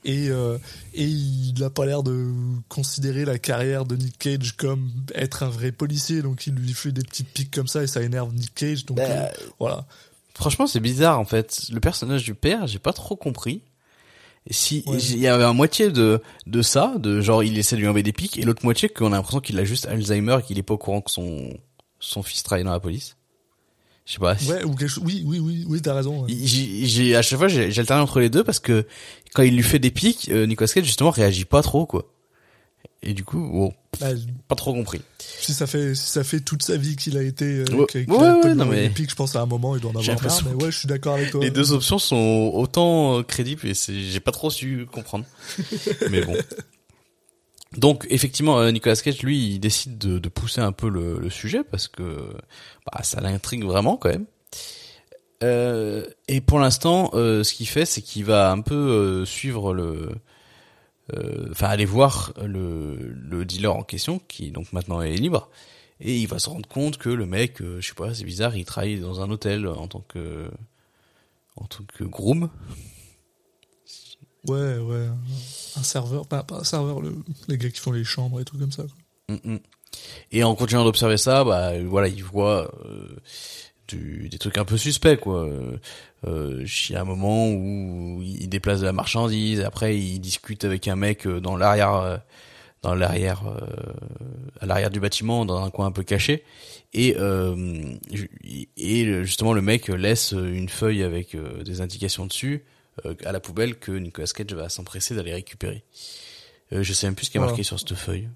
Et, euh, et il n'a pas l'air de considérer la carrière de Nick Cage comme être un vrai policier. Donc il lui fait des petites piques comme ça et ça énerve Nick Cage. Donc Bah, voilà. Franchement, c'est bizarre en fait. Le personnage du père, j'ai pas trop compris. Si Ouais. il y avait un moitié de de ça, de genre il essaie de lui envoyer des pics, et l'autre moitié qu'on a l'impression qu'il a juste Alzheimer et qu'il est pas au courant que son son fils travaille dans la police. Je sais pas. Ouais, ou quelque chose. Oui, oui, oui, oui, t'as raison. ouais. J'ai, à chaque fois, j'ai alterné entre les deux parce que quand il lui fait des pics, euh, Nicolas Cage justement réagit pas trop quoi. Et du coup, bon, Bah, pas trop compris. si ça fait, si ça fait toute sa vie qu'il a été, euh, Ouais, qu'il- ouais, ouais, non, mais- je pense à un moment il doit en avoir marre. l'impression Mais ouais, je suis d'accord avec toi. Les deux options sont autant euh, crédibles et j'ai pas trop su comprendre. *laughs* Mais bon. Donc effectivement, euh, Nicolas Cage, lui, il décide de, de pousser un peu le, le sujet parce que bah, ça l'intrigue vraiment quand même. Euh, et pour l'instant, euh, ce qu'il fait, c'est qu'il va un peu suivre le, enfin aller voir le, le dealer en question, qui donc maintenant est libre, et il va se rendre compte que le mec, euh, je sais pas, c'est bizarre, il travaille dans un hôtel en tant que en tant que groom. Ouais, ouais. Un serveur, pas, pas un serveur, le, les gars qui font les chambres et tout comme ça. quoi. Mm, mm. Et en continuant d'observer ça, bah voilà, il voit euh, du, des trucs un peu suspects quoi. Euh, il y a un moment où il déplace de la marchandise, après il discute avec un mec euh, dans l'arrière, euh, dans l'arrière, euh, à l'arrière du bâtiment, dans un coin un peu caché, et euh, et justement le mec laisse une feuille avec des indications dessus euh, à la poubelle que Nicolas Cage va s'empresser d'aller récupérer. Euh, je sais même plus ce qui est Voilà. marqué sur cette feuille.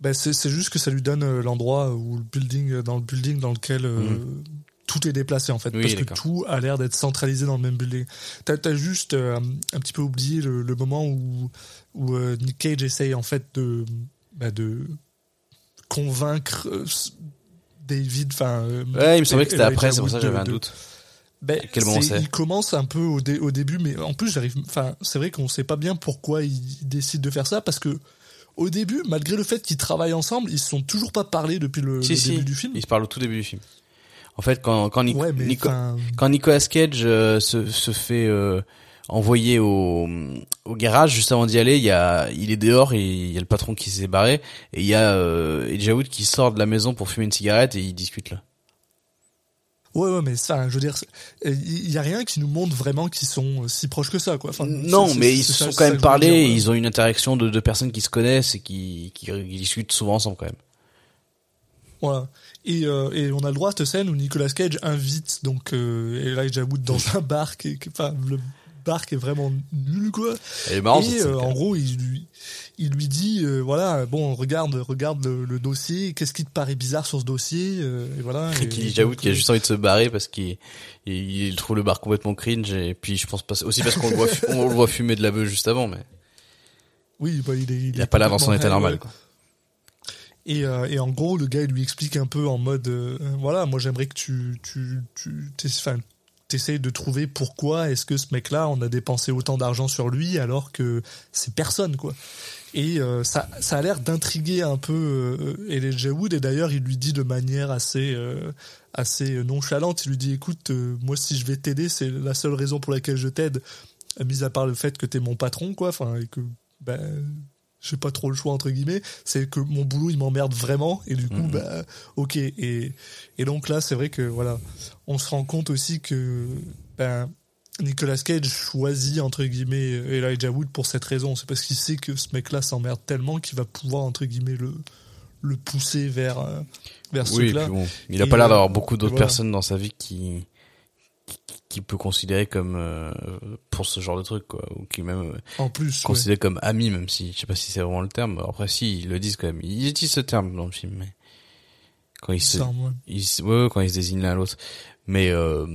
Bah, c'est, juste que ça lui donne l'endroit où le building, dans le building dans lequel euh, Mhm. Tout est déplacé en fait, Oui, parce que tout a l'air d'être centralisé dans le même building. T'as, juste euh, un petit peu oublié le, le moment où où euh, Nick Cage essaye en fait de bah, de convaincre euh, David, enfin. Ouais, il me semblait que c'était après, c'est pour ça que j'avais un de- doute. Ben, quel moment Il commence un peu au, dé- au début, mais en plus j'arrive. Enfin, c'est vrai qu'on sait pas bien pourquoi il décide de faire ça, parce que au début, malgré le fait qu'ils travaillent ensemble, ils se sont toujours pas parlé depuis le, Si, le si, début du film. il se parle au tout début du film. En fait, quand, quand, Nico- ouais, Nico- quand Nicolas Cage euh, se, se fait euh, envoyer au, au garage, juste avant d'y aller, il y a, il est dehors et il y a le patron qui s'est barré, et il y a euh, Elijah Wood qui sort de la maison pour fumer une cigarette et ils discutent là. ouais, ouais, mais ça, je veux dire, il y a rien qui nous montre vraiment qu'ils sont euh, si proches que ça, quoi. Enfin, non, mais ils se sont quand même parlé, dire, et ouais. ils ont une interaction de, de personnes qui se connaissent et qui, qui, qui discutent souvent ensemble quand même. Voilà. Et, euh, et on a le droit à cette scène où Nicolas Cage invite donc euh, Elijah Wood dans un bar qui, qui- enfin le bar qui est vraiment nul quoi. Et scène, euh, en gros il lui il lui dit euh, voilà bon regarde regarde le, le dossier qu'est-ce qui te paraît bizarre sur ce dossier euh, et voilà. Et qui a euh, juste envie de se barrer parce qu'il il, il trouve le bar complètement cringe et puis je pense pas, aussi parce qu'on le voit *laughs* on le voit fumer de la beuh juste avant mais oui bah, il est il a pas l'air dans son état normal quoi. Et, euh, et en gros, le gars, lui explique un peu en mode, euh, voilà, moi j'aimerais que tu, tu, tu, t'essayes de trouver pourquoi est-ce que ce mec-là, on a dépensé autant d'argent sur lui alors que c'est personne, quoi. Et euh, ça, ça a l'air d'intriguer un peu Elijah Wood. Et d'ailleurs, il lui dit de manière assez, assez nonchalante, il lui dit, écoute, moi si je vais t'aider, c'est la seule raison pour laquelle je t'aide, mis à part le fait que t'es mon patron, quoi. Enfin, et que, ben, j'ai pas trop le choix entre guillemets c'est que mon boulot il m'emmerde vraiment et du coup Mhm. bah ok et et donc là c'est vrai que voilà on se rend compte aussi que ben Nicolas Cage choisit entre guillemets Elijah Wood pour cette raison c'est parce qu'il sait que ce mec là s'emmerde tellement qu'il va pouvoir entre guillemets le le pousser vers euh, vers ce Oui, là bon, il a Et, pas l'air d'avoir beaucoup d'autres voilà. personnes dans sa vie qui qui, peut considérer comme euh, pour ce genre de truc quoi ou qui même euh, en plus ouais. considéré comme ami même si je sais pas si c'est vraiment le terme après si ils le disent quand même ils utilisent ce terme dans le film mais quand ils se Ça, ouais. ils ouais, quand ils se désignent l'un à l'autre mais euh,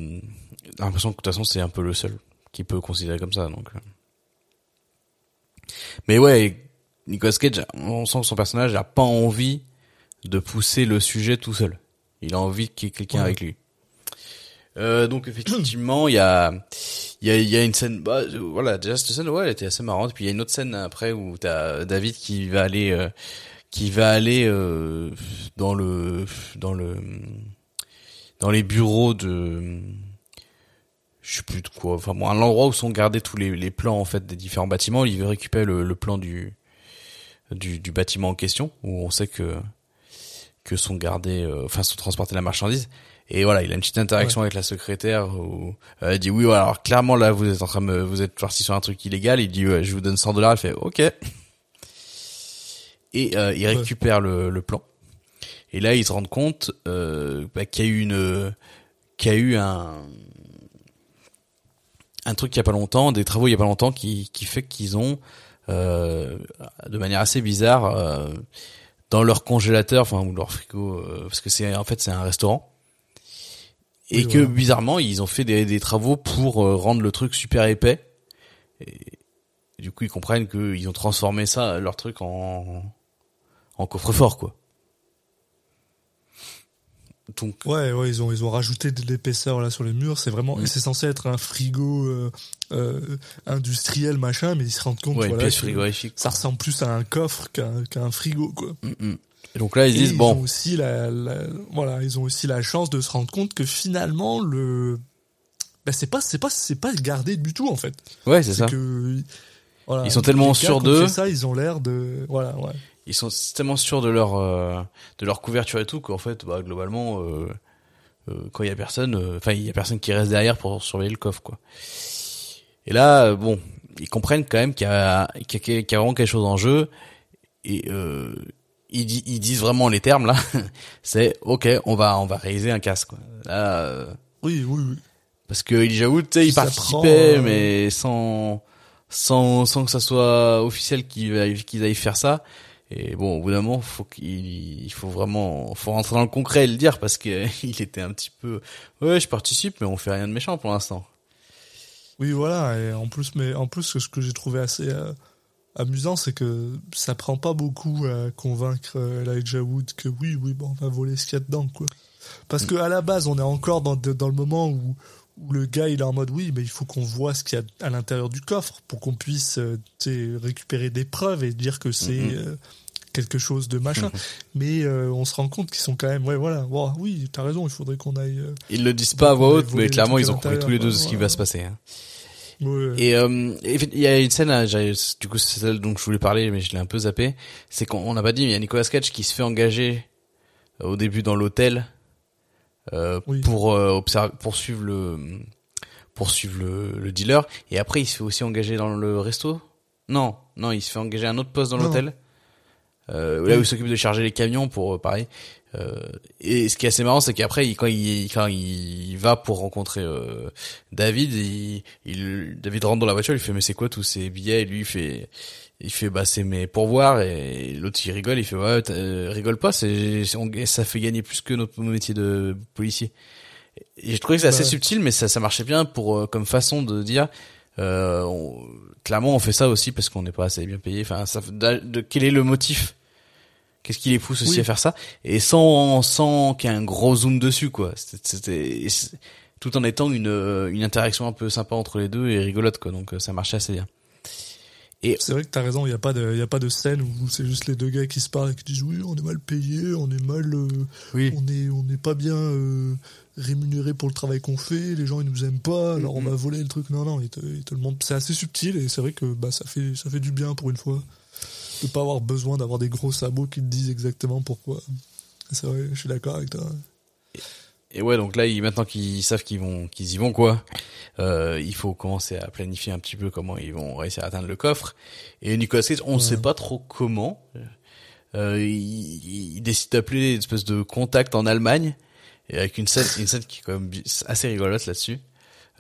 j'ai l'impression que de toute façon c'est un peu le seul qui peut considérer comme ça. Donc, euh. mais ouais, Nicolas Cage, on sent que son personnage a pas envie de pousser le sujet tout seul. Il a envie qu'il y ait quelqu'un Ouais. avec lui. Euh, donc effectivement, il y a, il y a, y a une scène, bah, voilà, déjà cette scène, ouais, elle était assez marrante. Puis il y a une autre scène après où t'as David qui va aller, euh, qui va aller euh, dans le, dans le, dans les bureaux de, je sais plus de quoi, enfin bon, l'endroit où sont gardés tous les, les plans en fait des différents bâtiments. Il veut récupérer le, le plan du, du, du bâtiment en question où on sait que que sont gardés, euh, enfin sont transportés la marchandise. Et voilà, il a une petite interaction avec la secrétaire où euh, elle dit oui, alors clairement là vous êtes en train de me, vous êtes parti sur un truc illégal. Il dit ouais, je vous donne 100 dollars. Elle fait ok. Et euh, il récupère le, le plan. Et là, ils se rendent compte euh, bah, qu'il y a eu une, qu'il y a eu un un truc il y a pas longtemps, des travaux il y a pas longtemps qui qui fait qu'ils ont euh, de manière assez bizarre euh, dans leur congélateur, enfin ou leur frigo, euh, parce que c'est en fait c'est un restaurant. Et Oui, que voilà. bizarrement ils ont fait des, des travaux pour euh, rendre le truc super épais. Et, et du coup ils comprennent qu'ils ont transformé ça leur truc en en coffre-fort quoi. Donc Ouais, ouais, ils ont ils ont rajouté de l'épaisseur là sur les murs. C'est vraiment, Mm. c'est censé être un frigo euh, euh, industriel machin, mais ils se rendent compte ouais, voilà, que ça ressemble plus à un coffre qu'à qu'à un frigo quoi. Mm, mm. Et donc là ils Et disent ils bon, ont aussi la, la- voilà, ils ont aussi la chance de se rendre compte que finalement le bah, c'est pas c'est pas c'est pas gardé du tout en fait. ouais c'est ça. que voilà, Ils sont tellement sûrs d'eux. Ça, ils ont l'air de voilà, ouais. ils sont tellement sûrs de leur euh, de leur couverture et tout qu'en fait bah globalement euh, euh, quand il y a personne euh, enfin il y a personne qui reste derrière pour surveiller le coffre quoi et là euh, bon ils comprennent quand même qu'il y a qu'il y a, qu'il y a vraiment quelque chose en jeu et euh, ils, di- ils disent vraiment les termes là *laughs* c'est ok on va on va réaliser un casse quoi là euh, Oui, oui, oui. parce que Elijah Wood, tu sais, il participait, prend, euh, mais sans, sans, sans que ça soit officiel qu'ils aillent, qu'ils aillent faire ça. Et bon, au bout d'un moment, faut qu'il, il faut vraiment, faut rentrer dans le concret et le dire parce que *laughs* il était un petit peu, ouais, je participe, mais on fait rien de méchant pour l'instant. Oui, voilà. Et en plus, mais en plus, ce que j'ai trouvé assez euh, amusant, c'est que ça prend pas beaucoup à convaincre euh, Elijah Wood que oui, oui, bon, on va voler ce qu'il y a dedans, quoi. Parce que à la base, on est encore dans, dans le moment où, où le gars, il est en mode oui, mais il faut qu'on voit ce qu'il y a à l'intérieur du coffre pour qu'on puisse euh, récupérer des preuves et dire que c'est Mhm. euh, quelque chose de machin. mais euh, on se rend compte qu'ils sont quand même, ouais, voilà, Wow, oui, t'as raison, il faudrait qu'on aille. euh, Ils le disent pas à voix haute, mais clairement, ils ont compris tous les deux de ce qui va se passer. hein. Ouais. Et euh, il y a une scène, là, du coup c'est celle dont je voulais parler, mais je l'ai un peu zappé. C'est qu'on on n'a pas dit, mais il y a Nicolas Cage qui se fait engager euh, au début dans l'hôtel euh, Oui. pour euh, observer, poursuivre le poursuivre le, le dealer. Et après, il se fait aussi engager dans le resto? Non, non, il se fait engager à un autre poste dans l'hôtel. Euh, là où il s'occupe de charger les camions pour pareil. Euh, et ce qui est assez marrant, c'est qu'après, quand il quand il va pour rencontrer euh, David, il, il David rentre dans la voiture, il fait mais c'est quoi tous ces billets? Et lui il fait il fait bah c'est mes pourvoirs et l'autre il rigole, il fait ouais euh, rigole pas, c'est ça fait gagner plus que notre métier de policier. Et je trouvais que c'est assez Ouais. subtil, mais ça ça marchait bien pour euh, comme façon de dire. Euh, on- clairement, on fait ça aussi parce qu'on n'est pas assez bien payé. Enfin, ça, de, de- quel est le motif Qu'est-ce qui les pousse aussi Oui. à faire ça Et sans sans qu'il y ait un gros zoom dessus, quoi. C'était et tout en étant une euh, une interaction un peu sympa entre les deux et rigolote, quoi. Donc euh, ça marchait assez bien. C'est vrai que t'as raison, il n'y a, pas de- y a pas de scène où c'est juste les deux gars qui se parlent et qui disent oui, on est mal payé, on est mal. euh, Oui. on est on n'est pas bien euh, rémunéré pour le travail qu'on fait, les gens ils nous aiment pas, alors on Mhm. va voler le truc. Non, non, ils te, ils te le montrent. C'est assez subtil et c'est vrai que bah, ça, fait, ça fait du bien pour une fois de pas avoir besoin d'avoir des gros sabots qui te disent exactement pourquoi. C'est vrai, je suis d'accord avec toi. Et ouais, donc là, ils, maintenant qu'ils savent qu'ils vont, qu'ils y vont quoi, euh, il faut commencer à planifier un petit peu comment ils vont réussir à atteindre le coffre. Et Nicolas Cage, on ne Ouais. sait pas trop comment. Euh, il, il décide d'appeler une espèce de contact en Allemagne, et avec une scène, une scène qui est quand même assez rigolote là-dessus.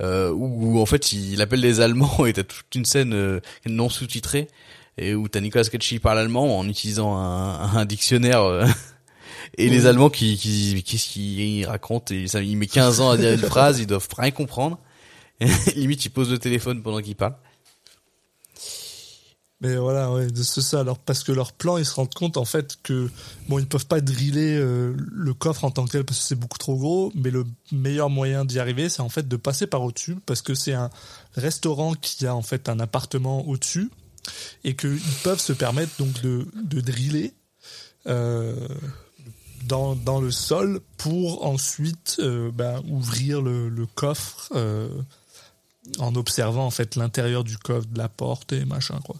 Euh, où, où, en fait il appelle des Allemands *laughs* et t'as toute une scène euh, non sous-titrée et où t'as Nicolas Cage qui parle allemand en utilisant un, un dictionnaire euh, *laughs* et les. Allemands qui qui qu'est-ce qu'ils racontent et ça il met 15 ans à dire une *laughs* phrase ils doivent rien comprendre *laughs* Limite, il pose le téléphone pendant qu'il parle. Mais voilà, ouais, c'est ça. Alors parce que leur plan, ils se rendent compte en fait que bon, ils peuvent pas driller euh, le coffre en tant que tel parce que c'est beaucoup trop gros. Mais le meilleur moyen d'y arriver, c'est en fait de passer par au-dessus parce que c'est un restaurant qui a en fait un appartement au-dessus et qu'ils peuvent se permettre donc de, de driller euh, dans, dans le sol pour ensuite euh, ben, ouvrir le, le coffre. Euh, en observant en fait l'intérieur du coffre, de la porte et machin quoi.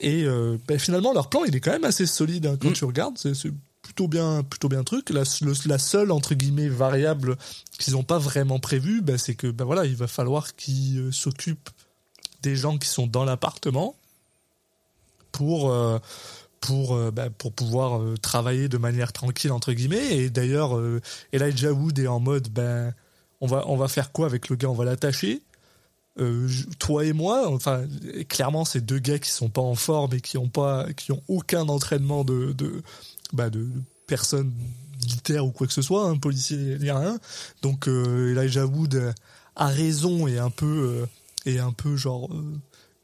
Et ben, finalement leur plan il est quand même assez solide hein, quand Mm. tu regardes, c'est plutôt bien plutôt bien truc. La, le- la seule entre guillemets variable qu'ils n'ont pas vraiment prévue, ben, c'est que ben voilà il va falloir qu'ils s'occupent des gens qui sont dans l'appartement pour euh, pour euh, ben, pour pouvoir euh, travailler de manière tranquille entre guillemets. Et d'ailleurs Elijah Wood est en mode ben on va on va faire quoi avec le gars? On va l'attacher? Toi et moi, enfin, clairement, c'est deux gars qui sont pas en forme et qui ont pas, qui ont aucun entraînement de, de, bah, de, de personnes militaires ou quoi que ce soit, un policier, ni rien. Donc, euh, Elijah Wood a raison et un peu, et un peu genre,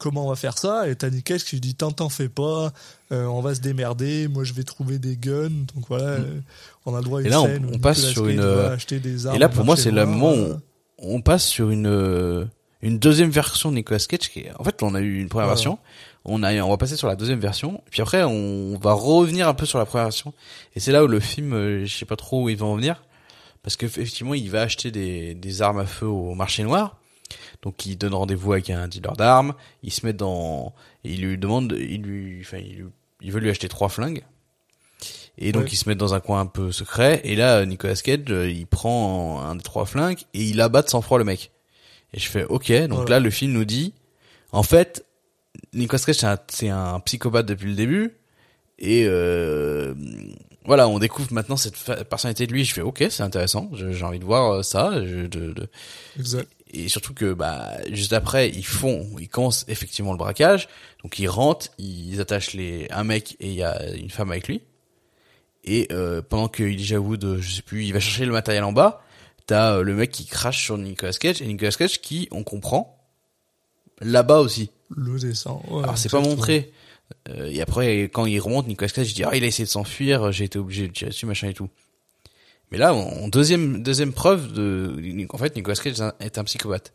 comment on va faire ça Et t'as Nikesh qui dit, tant t'en fais pas, euh, on va se démerder, moi je vais trouver des guns. Donc voilà, euh, on a le droit à une Mm. Et là, on- scène on passe sur une, euh, acheter des armes Et là, pour moi, c'est le moment où on passe sur une euh, une deuxième version de Nicolas Cage. Qui est, en fait, on a eu une première Voilà. version. On a, on va passer sur la deuxième version. Puis après, on va revenir un peu sur la première version. Et c'est là où le film, je sais pas trop où il va en venir, parce qu'effectivement, il va acheter des des armes à feu au marché noir. Donc, il donne rendez-vous avec un dealer d'armes. Il se met dans, il lui demande, il lui, enfin, il, lui- il veut lui acheter trois flingues. Et donc Ouais. ils se mettent dans un coin un peu secret. Et là, Nicolas Cage, euh, il prend un des trois flingues et il abat de sang-froid le mec. Et je fais OK. Donc Voilà. là, le film nous dit, en fait, Nicolas Cage c'est un, psychopathe depuis le début. Et euh, voilà, on découvre maintenant cette personnalité de lui. Je fais OK, c'est intéressant. J'ai envie de voir euh, ça. Je- de- de- Exact. Et surtout que bah juste après ils font ils commencent effectivement le braquage. Donc ils rentrent ils attachent les un mec et il y a une femme avec lui. Et euh, pendant que Elijah Wood euh, je sais plus il va chercher le matériel en bas t'as euh, le mec qui crache sur Nicolas Cage. Et Nicolas Cage qui on comprend là-bas aussi. Le dessin. ouais, alors c'est pas montré. Euh, et après quand il remonte Nicolas Cage il dit ah il a essayé de s'enfuir j'ai été obligé de tirer dessus machin et tout mais là en deuxième deuxième preuve de en fait Nicolas Cage est un- est un psychopathe.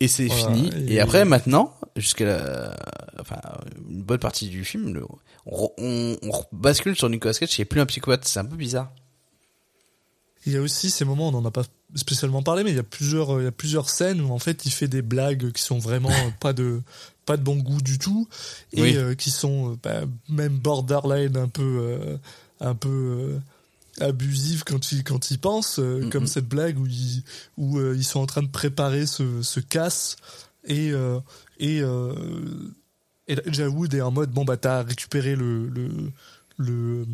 Et c'est Voilà, fini. Et... et- après maintenant jusqu'à la enfin une bonne partie du film le- on, on, on bascule sur Nicolas Cage qui est plus un psychopathe. C'est un peu bizarre. Il y a aussi ces moments, on n'en a pas spécialement parlé, mais il y a plusieurs, il y a plusieurs scènes où en fait il fait des blagues qui sont vraiment euh, pas de pas de bon goût du tout et Oui. euh, qui sont euh, bah, même borderline un peu euh, un peu euh, abusives quand il quand il pense, euh, comme cette blague où ils où euh, ils sont en train de préparer ce ce casse et euh, et euh, et est en mode bon bah t'as récupéré le le le,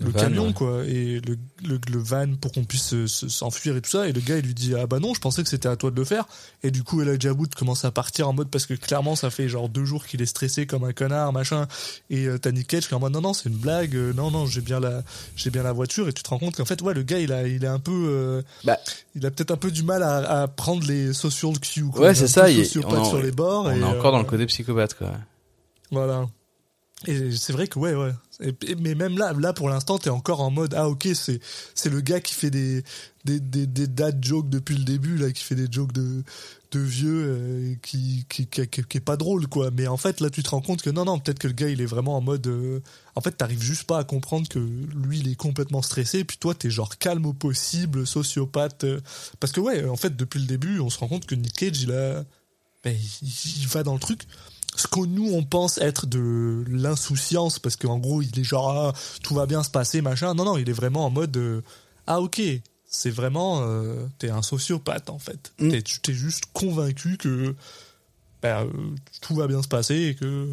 Le le van, camion ouais. quoi et le, le, le van pour qu'on puisse se- se- s'enfuir et tout ça et le gars il lui dit ah bah non je pensais que c'était à toi de le faire et du coup Elijah Wood commence à partir en mode parce que clairement ça fait genre deux jours qu'il est stressé comme un connard machin et euh, t'as Nick Cage qui est en mode non non c'est une blague euh, non non j'ai bien la j'ai bien la voiture et tu te rends compte qu'en fait ouais le gars il a il est un peu euh, Bah. il a peut-être un peu du mal à, à prendre les social cues quoi. Ouais, c'est ça, il est- on sur les bords on et, est encore dans euh, le côté psychopathe quoi voilà. Et c'est vrai que ouais, ouais. Et- mais même là, là pour l'instant, t'es encore en mode ah ok, c'est c'est le gars qui fait des des des, des dad jokes depuis le début là, qui fait des jokes de de vieux euh, qui, qui, qui est pas drôle quoi. Mais en fait là, tu te rends compte que non non, peut-être que le gars il est vraiment en mode. euh, en fait, t'arrives juste pas à comprendre que lui il est complètement stressé. Et puis toi, t'es genre calme au possible, sociopathe. euh, parce que ouais, en fait, depuis le début, on se rend compte que Nick Cage il a ben, il va dans le truc ce que nous on pense être de l'insouciance parce qu'en gros il est genre ah, tout va bien se passer machin. Non non il est vraiment en mode euh, ah ok c'est vraiment euh, t'es un sociopathe en fait. Mm. t'es, tu t'es juste convaincu que ben, euh, tout va bien se passer et que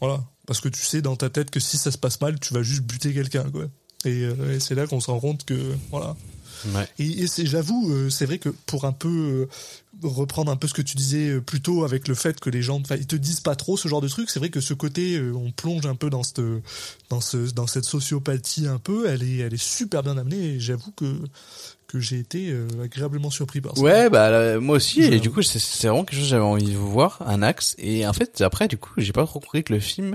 voilà. Parce que tu sais dans ta tête que si ça se passe mal tu vas juste buter quelqu'un quoi. Et, et c'est là qu'on se rend compte que voilà Ouais. Et, et j'avoue, euh, c'est vrai que pour un peu euh, reprendre un peu ce que tu disais euh, plus tôt avec le fait que les gens, enfin, ils te disent pas trop ce genre de truc. C'est vrai que ce côté, euh, on plonge un peu dans cette, dans ce, dans cette sociopathie un peu. Elle est, elle est super bien amenée. Et j'avoue que que j'ai été euh, agréablement surpris par ça. Ouais, bah là, moi aussi. Et du coup, c'est vraiment quelque chose que j'avais envie de voir, un axe. Et en fait, après, du coup, j'ai pas trop compris que le film,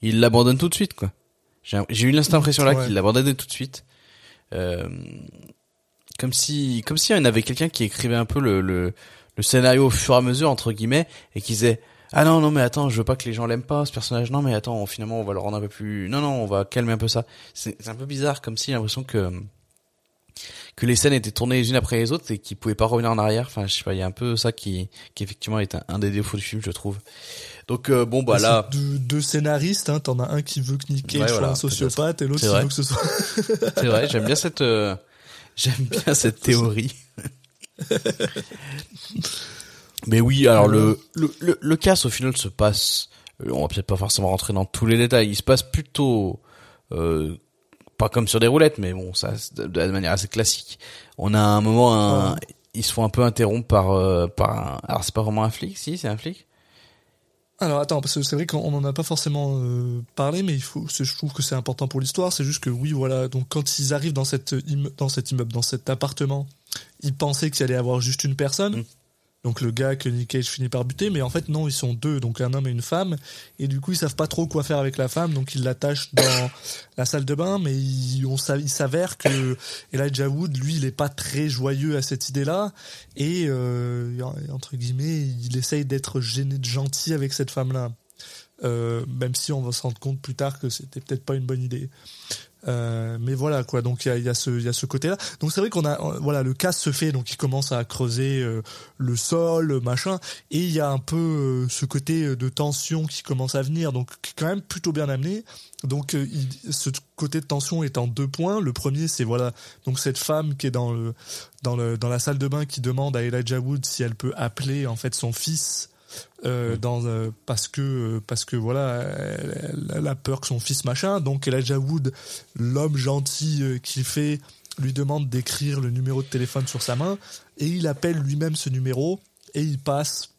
il l'abandonne tout de suite, quoi. J'ai eu cette impression là Ouais. qu'il l'abandonnait tout de suite. Euh, comme si, comme si on avait quelqu'un qui écrivait un peu le, le, le scénario au fur et à mesure entre guillemets et qui disait ah non non mais attends je veux pas que les gens l'aiment pas ce personnage. Non mais attends finalement on va le rendre un peu plus non non on va calmer un peu ça c'est c'est un peu bizarre comme si l'impression que que les scènes étaient tournées les unes après les autres et qu'ils pouvaient pas revenir en arrière. Enfin je sais pas il y a un peu ça qui qui effectivement est un, un des défauts du film je trouve. Donc euh, bon bah là deux, deux scénaristes, hein, t'en as un qui veut que Nick Cage Ouais, soit voilà, un sociopathe et l'autre qui veut que ce soit. c'est vrai j'aime bien cette euh, j'aime *laughs* bien cette théorie *laughs* Mais oui, alors le, le, le, le casse au final se passe, euh, on va peut-être pas forcément rentrer dans tous les détails, il se passe plutôt, euh, pas comme sur des roulettes, mais bon, ça, de manière assez classique. On a un moment, un, ils se font un peu interrompre par, euh, par un, alors c'est pas vraiment un flic, si, c'est un flic? Alors attends, parce que c'est vrai qu'on en a pas forcément euh, parlé, mais il faut, je trouve que c'est important pour l'histoire. C'est juste que oui, voilà. Donc quand ils arrivent dans cette cet immeuble, dans cet appartement, ils pensaient qu'il allait avoir juste une personne. Mm. Donc le gars que Nick Cage finit par buter, mais en fait non, ils sont deux, donc un homme et une femme, et du coup ils savent pas trop quoi faire avec la femme, donc ils l'attachent dans la salle de bain, mais il, on, s'avère que Elijah Wood, lui, il est pas très joyeux à cette idée-là, et euh, entre guillemets, il essaye d'être gêné, gentil avec cette femme-là, Euh, même si on va se rendre compte plus tard que c'était peut-être pas une bonne idée. Euh, mais voilà quoi, donc il y a, ce, il y a ce côté-là. Donc c'est vrai qu'on a, euh, voilà, le casse se fait, donc il commence à creuser euh, le sol, machin, et il y a un peu ce côté de tension qui commence à venir, donc qui est quand même plutôt bien amené. Donc ce côté de tension est en deux points. Le premier, c'est voilà, donc cette femme qui est dans le dans le dans la salle de bain qui demande à Elijah Wood si elle peut appeler en fait son fils. Euh, dans euh, parce que euh, parce que voilà elle, elle- elle a peur que son fils machin. Donc Elijah Wood l'homme gentil qu'il fait lui demande d'écrire le numéro de téléphone sur sa main. Et il appelle lui-même ce numéro et il passe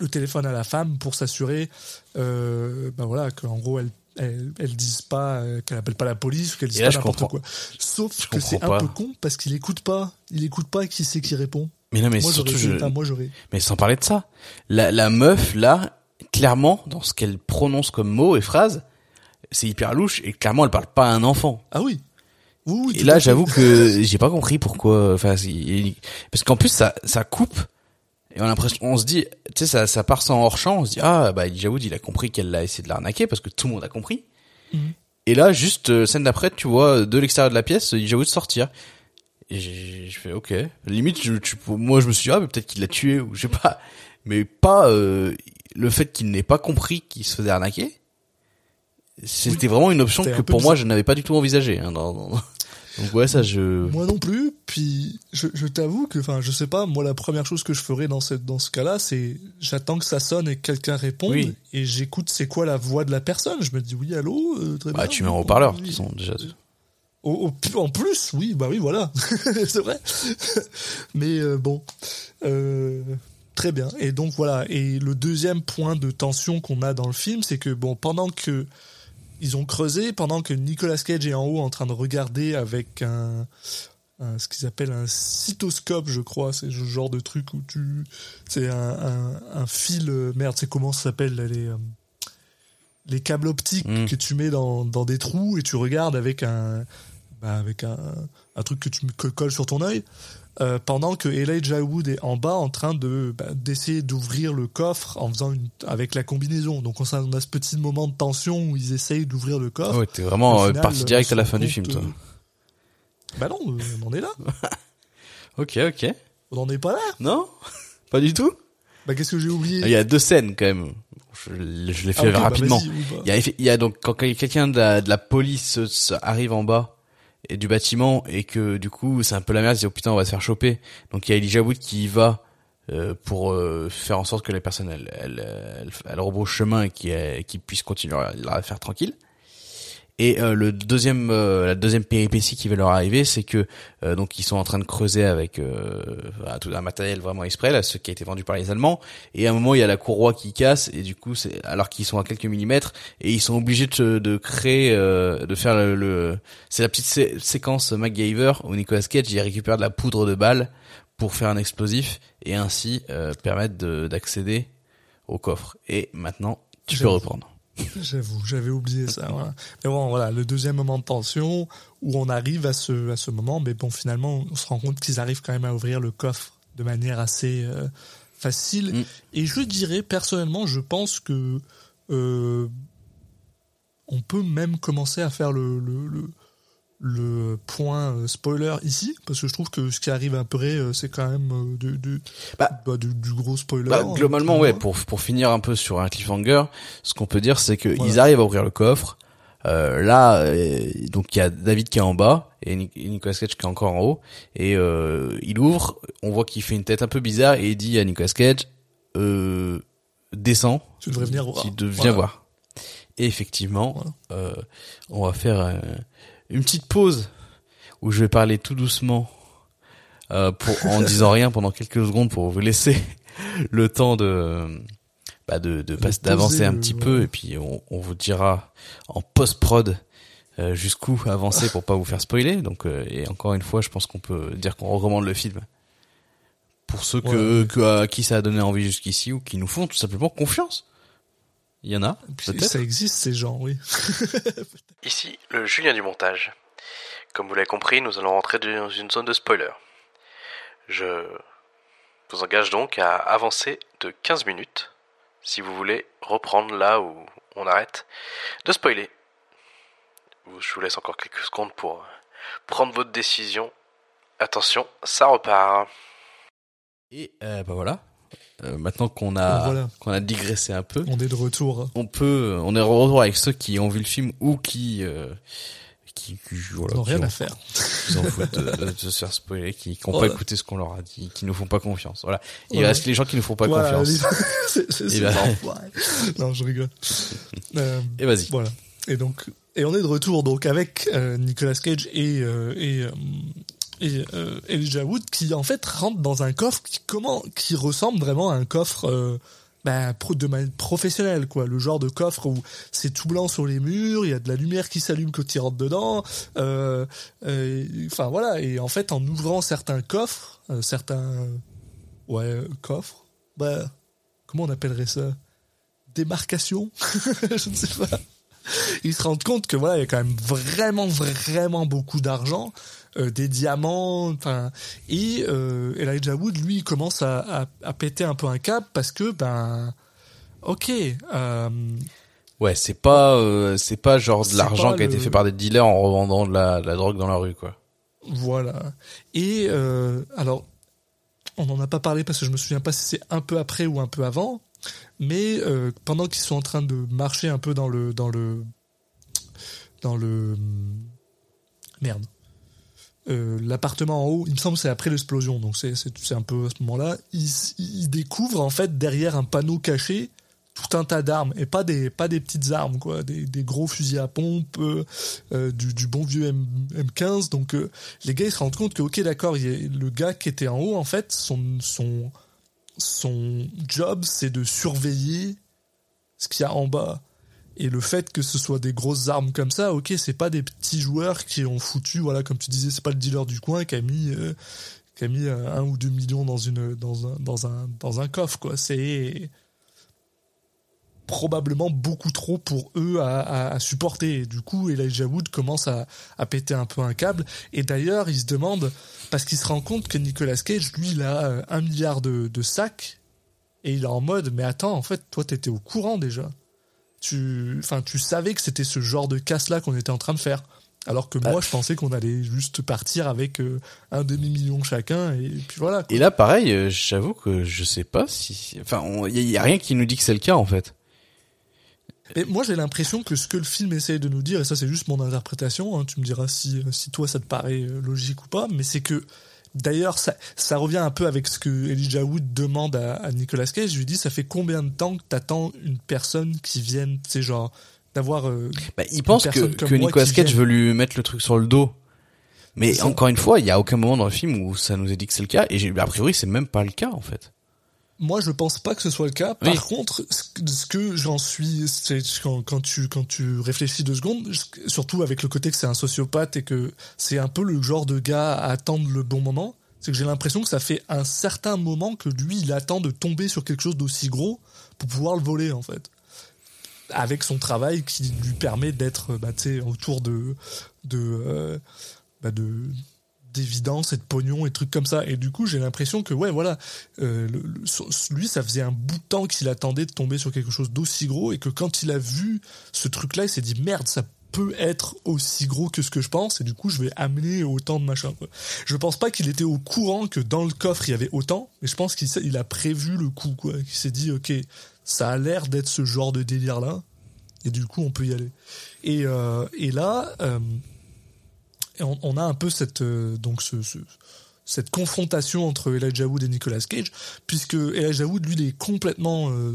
le téléphone à la femme pour s'assurer euh, ben voilà qu'en gros elle elle, elle dise pas euh, qu'elle appelle pas la police qu'elle dise là, pas n'importe quoi. Sauf Je que c'est un peu con parce qu'il écoute pas. Il écoute pas qui c'est qui répond Mais non, mais moi surtout, je, enfin, moi mais sans parler de ça, la, la meuf, là, clairement, dans ce qu'elle prononce comme mots et phrases, c'est hyper louche, et clairement, elle parle pas à un enfant. ah oui oui, oui Et là, j'avoue que *laughs* j'ai pas compris pourquoi. Enfin, parce qu'en plus ça ça coupe et on a l'impression, on se dit, tu sais, ça ça part sans hors champ. On se dit ah bah Elijah Wood, il a compris qu'elle a essayé de l'arnaquer parce que tout le monde a compris. Mhm. Et là, juste euh, scène d'après, tu vois de l'extérieur de la pièce Elijah Wood sortir. Et je fais ok. Limite, je, tu- moi je me suis dit ah peut-être qu'il l'a tué ou je sais pas, mais pas euh, le fait qu'il n'ait pas compris qu'il se faisait arnaquer. C'était vraiment une option que un pour moi bizarre. je n'avais pas du tout envisagé. Hein, dans- dans- Donc ouais, ça je. Moi non plus. Puis je, je t'avoue que, enfin, je sais pas. Moi, la première chose que je ferais dans cette dans ce cas-là, c'est j'attends que ça sonne et que quelqu'un réponde Oui. et j'écoute c'est quoi la voix de la personne. Je me dis oui, allô. euh, très Bah, bien, tu mets en oui, haut-parleur, oui. déjà. En plus, oui, bah oui, voilà, *laughs* c'est vrai. Mais euh, bon, euh, très bien. Et donc voilà. Et le deuxième point de tension qu'on a dans le film, c'est que bon, pendant que ils ont creusé, pendant que Nicolas Cage est en haut en train de regarder avec un, ce qu'ils appellent un cytoscope, je crois, c'est ce genre de truc où tu, c'est un, un, fil, euh, merde, c'est comment ça s'appelle les les câbles optiques Mm. que tu mets dans, dans des trous et tu regardes avec un bah, avec un, un truc que tu que colles sur ton œil euh, pendant que Elijah Wood est en bas en train de bah, d'essayer d'ouvrir le coffre en faisant une avec la combinaison donc on a, on a ce petit moment de tension où ils essayent d'ouvrir le coffre Ouais, t'es vraiment euh, final, parti direct à la fin du film, toi. euh, bah non on en est là *laughs* Ok, ok. on en est pas là Non? *laughs* Pas du tout? Bah qu'est-ce que j'ai oublié? Il y a deux scènes, quand même. Je, je les Ah, fais ok, bah, rapidement. bah. Il y a, il y a donc quand quelqu'un de la, de la police arrive en bas et du bâtiment et que du coup c'est un peu la merde, ils disent oh putain on va se faire choper. Donc il y a Elijah Wood qui y va euh, pour euh, faire en sorte que les personnes elles elles, elles, elles rebroussent chemin et qu'ils qu'ils puissent continuer à la faire tranquille. Et euh, le deuxième, euh, la deuxième péripétie qui va leur arriver, c'est que euh, donc ils sont en train de creuser avec euh, tout un matériel vraiment exprès, là, ce qui a été vendu par les Allemands. Et à un moment, il y a la courroie qui casse, et du coup, c'est alors qu'ils sont à quelques millimètres, et ils sont obligés de, de créer, euh, de faire le, le- c'est la petite sé- séquence MacGyver où Nicolas Cage il récupère de la poudre de balle pour faire un explosif et ainsi euh, permettre de- d'accéder au coffre. Et maintenant, tu peux reprendre. *laughs* J'avoue, j'avais oublié ça. voilà. Mais bon, voilà, le deuxième moment de tension où on arrive à ce, à ce moment, mais bon, finalement, on se rend compte qu'ils arrivent quand même à ouvrir le coffre de manière assez euh, facile. Mm. Et je dirais, personnellement, je pense que euh, on peut même commencer à faire le, le, le, le point euh, spoiler ici, parce que je trouve que ce qui arrive après, euh, c'est quand même euh, du, du, Bah, bah, du, du gros spoiler. Bah, hein, globalement, pour ouais. Pour pour finir un peu sur un cliffhanger, ce qu'on peut dire, c'est que Voilà. ils arrivent à ouvrir le coffre. Euh, là, euh, donc il y a David qui est en bas et Nic- et Nicolas Cage qui est encore en haut. Et euh, il ouvre, on voit qu'il fait une tête un peu bizarre et il dit à Nicolas Cage, euh, descends, Tu devrais venir voir. tu deviens Voilà. voir. Et effectivement, Voilà. euh, on va faire euh, une petite pause où je vais parler tout doucement euh, pour en *laughs* disant rien pendant quelques secondes pour vous laisser *laughs* le temps de bah de, de d'avancer un petit ouais. peu et puis on, on vous dira en post prod jusqu'où avancer pour pas vous faire spoiler donc euh, et encore une fois je pense qu'on peut dire qu'on recommande le film pour ceux que, Ouais. que à qui ça a donné envie jusqu'ici ou qui nous font tout simplement confiance il y en a peut-être ça existe ces gens, oui. *laughs* Ici le Julien du montage. Comme vous l'avez compris, nous allons rentrer dans une zone de spoiler. Je vous engage donc à avancer de 15 minutes si vous voulez reprendre là où on arrête de spoiler. Je vous laisse encore quelques secondes pour prendre votre décision. Attention, ça repart. Et euh, bah voilà. Euh, maintenant qu'on a Voilà. qu'on a digressé un peu, On est de retour. on peut on est de retour avec ceux qui ont vu le film ou qui euh, qui, qui voilà, n'ont rien ont- à faire. qui s'en foutent de, de se faire spoiler, qui qui ont Voilà. pas écouté ce qu'on leur a dit, qui nous font pas confiance. Voilà. Il reste les gens qui nous font pas confiance. *laughs* c'est- c'est- des enfoirés. Non, je rigole. *laughs* Euh, Et vas-y. voilà. Et donc, et on est de retour donc avec euh, Nicolas Cage et euh, et euh, et euh, Elijah Wood qui en fait rentre dans un coffre qui comment qui ressemble vraiment à un coffre euh, pro- de manière professionnelle quoi. Le genre de coffre où c'est tout blanc sur les murs il y a de la lumière qui s'allume quand il rentre dedans euh, enfin voilà. Et en fait en ouvrant certains coffres euh, certains ouais coffres bah comment on appellerait ça? Démarcation? *laughs* Je ne sais pas. Ils se rendent compte que voilà il y a quand même vraiment vraiment beaucoup d'argent euh, des diamants enfin et euh, Elijah Wood lui il commence à, à, à péter un peu un câble parce que ben ok euh, Ouais, c'est pas c'est pas genre de l'argent qui a été fait par des dealers en revendant de la, de la drogue dans la rue quoi. Voilà. Et alors, on n'en a pas parlé parce que je me souviens pas si c'est un peu après ou un peu avant, mais euh, pendant qu'ils sont en train de marcher un peu dans le dans le dans le merde. Euh, l'appartement en haut, il me semble c'est après l'explosion, donc c'est c'est un peu à ce moment-là. Ils, ils découvrent en fait derrière un panneau caché tout un tas d'armes et pas des pas des petites armes quoi, des, des gros fusils à pompe, euh, euh, du, du bon vieux M, M15. Donc les gars ils se rendent compte que ok d'accord, il le gars qui était en haut en fait son son son job c'est de surveiller ce qu'il y a en bas. Et le fait que ce soit des grosses armes comme ça, ok, c'est pas des petits joueurs qui ont foutu, voilà, comme tu disais, c'est pas le dealer du coin qui a mis, euh, qui a mis euh, un ou deux millions dans une, dans un, dans un, dans un coffre, quoi. C'est probablement beaucoup trop pour eux à, supporter. Du coup, Elijah Wood commence à, à péter un peu un câble. Et d'ailleurs, il se demande, parce qu'il se rend compte que Nicolas Cage, lui, il a euh, un milliard de, de sacs. Et il est en mode, mais attends, en fait, toi, t'étais au courant déjà. Tu, enfin, tu savais que c'était ce genre de casse-là qu'on était en train de faire. Alors que moi, je pensais qu'on allait juste partir avec euh, un demi-million chacun, et puis voilà. quoi. Et là pareil, euh, j'avoue que je sais pas si enfin il y, a- rien qui nous dit que c'est le cas en fait. Mais moi, j'ai l'impression que ce que le film essaye de nous dire, et ça, c'est juste mon interprétation, hein, tu me diras si, si toi, ça te paraît euh, logique ou pas, mais c'est que, d'ailleurs, ça, ça revient un peu avec ce que Elijah Wood demande à, à Nicolas Cage. Je lui dis, ça fait combien de temps que t'attends une personne qui vienne, tu sais, genre, d'avoir euh, Bah, il pense que, Nicolas Cage vienne. veut lui mettre le truc sur le dos. Mais encore une fois, il y a aucun moment dans le film où ça nous est dit que c'est le cas. Et a priori, c'est même pas le cas, en fait. Moi, je pense pas que ce soit le cas. Par Oui. contre, ce que- j'en suis, c'est quand, quand tu quand tu réfléchis deux secondes, surtout avec le côté que c'est un sociopathe et que c'est un peu le genre de gars à attendre le bon moment, c'est que j'ai l'impression que ça fait un certain moment que lui, il attend de tomber sur quelque chose d'aussi gros pour pouvoir le voler, en fait. Avec son travail qui lui permet d'être, bah, tu sais, autour de de euh, bah, de d'évidence et de pognon et trucs comme ça. Et du coup, j'ai l'impression que, ouais, voilà, euh, lui, ça faisait un bout de temps qu'il attendait de tomber sur quelque chose d'aussi gros et que quand il a vu ce truc-là, il s'est dit merde, ça peut être aussi gros que ce que je pense et du coup, je vais amener autant de machin. Je pense pas qu'il était au courant que dans le coffre il y avait autant, mais je pense qu'il a prévu le coup, quoi. Il s'est dit, ok, ça a l'air d'être ce genre de délire-là et du coup, on peut y aller. Et, euh, là. euh, et on, on a un peu cette euh, donc ce, ce- cette confrontation entre Elijah Wood et Nicolas Cage puisque Elijah Wood lui il est complètement euh,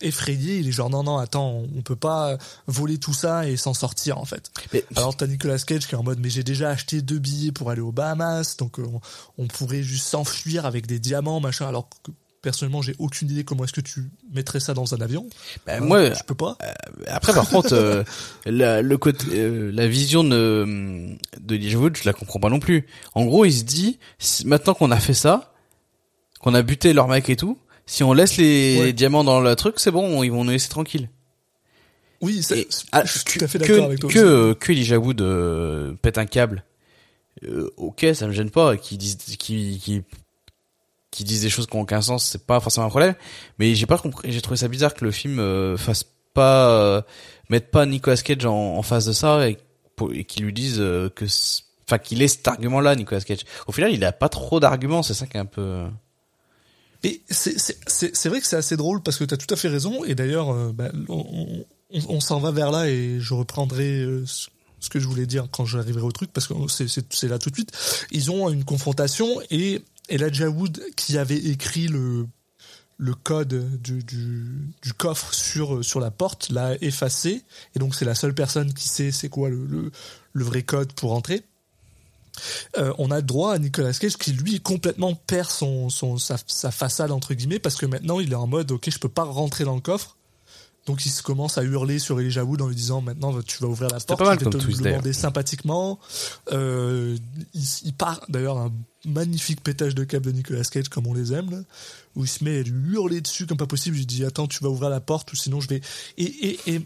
effrayé. Il est genre non non attends on, on peut pas voler tout ça et s'en sortir en fait. Mais, alors t'as Nicolas Cage qui est en mode mais j'ai déjà acheté deux billets pour aller aux Bahamas donc euh, on, on pourrait juste s'enfuir avec des diamants machin alors que personnellement j'ai aucune idée comment est-ce que tu mettrais ça dans un avion bah, Hein, moi, je peux pas après, par contre, euh, la, le côté, euh, la vision de, de Elijah Wood, je la comprends pas non plus. En gros, il se dit, maintenant qu'on a fait ça, qu'on a buté leur mec et tout, si on laisse les Ouais. diamants dans le truc, c'est bon, ils vont nous laisser tranquille. oui c'est- Et, ah, je suis que- tout à fait d'accord avec toi que, euh, que Elijah Wood euh, pète un câble. Euh, ok, ça me gêne pas. Qui disent, qui, qui, qui disent des choses qui ont aucun sens, c'est pas forcément un problème. Mais j'ai pas compris. J'ai trouvé ça bizarre que le film euh, fasse pas euh, mette pas Nicolas Cage en, en face de ça et, et qu'il lui dise euh, que, enfin, qu'il ait cet argument-là, Nicolas Cage. Au final, il a pas trop d'arguments. C'est ça qui est un peu. euh, Et c'est- c'est vrai que c'est assez drôle parce que tu as tout à fait raison. Et d'ailleurs, euh, bah, on, on- on s'en va vers là et je reprendrai euh, ce que je voulais dire quand j'arriverai au truc parce que c'est là tout de suite. Ils ont une confrontation et Elijah Wood qui avait écrit le le code du, du, coffre sur sur la porte l'a effacé et donc c'est la seule personne qui sait c'est quoi le, le, le vrai code pour entrer. Euh, on a droit à Nicolas Cage qui lui complètement perd son, son sa, sa façade entre guillemets parce que maintenant il est en mode ok je peux pas rentrer dans le coffre donc il se commence à hurler sur Elijah Wood en lui disant maintenant tu vas ouvrir la porte pas mal je vais te le demander sympathiquement. Euh, il, il part d'ailleurs un magnifique pétage de câble de Nicolas Cage comme on les aime là, où il se met à lui hurler dessus comme pas possible. Il lui dit attends tu vas ouvrir la porte ou sinon je vais et et et,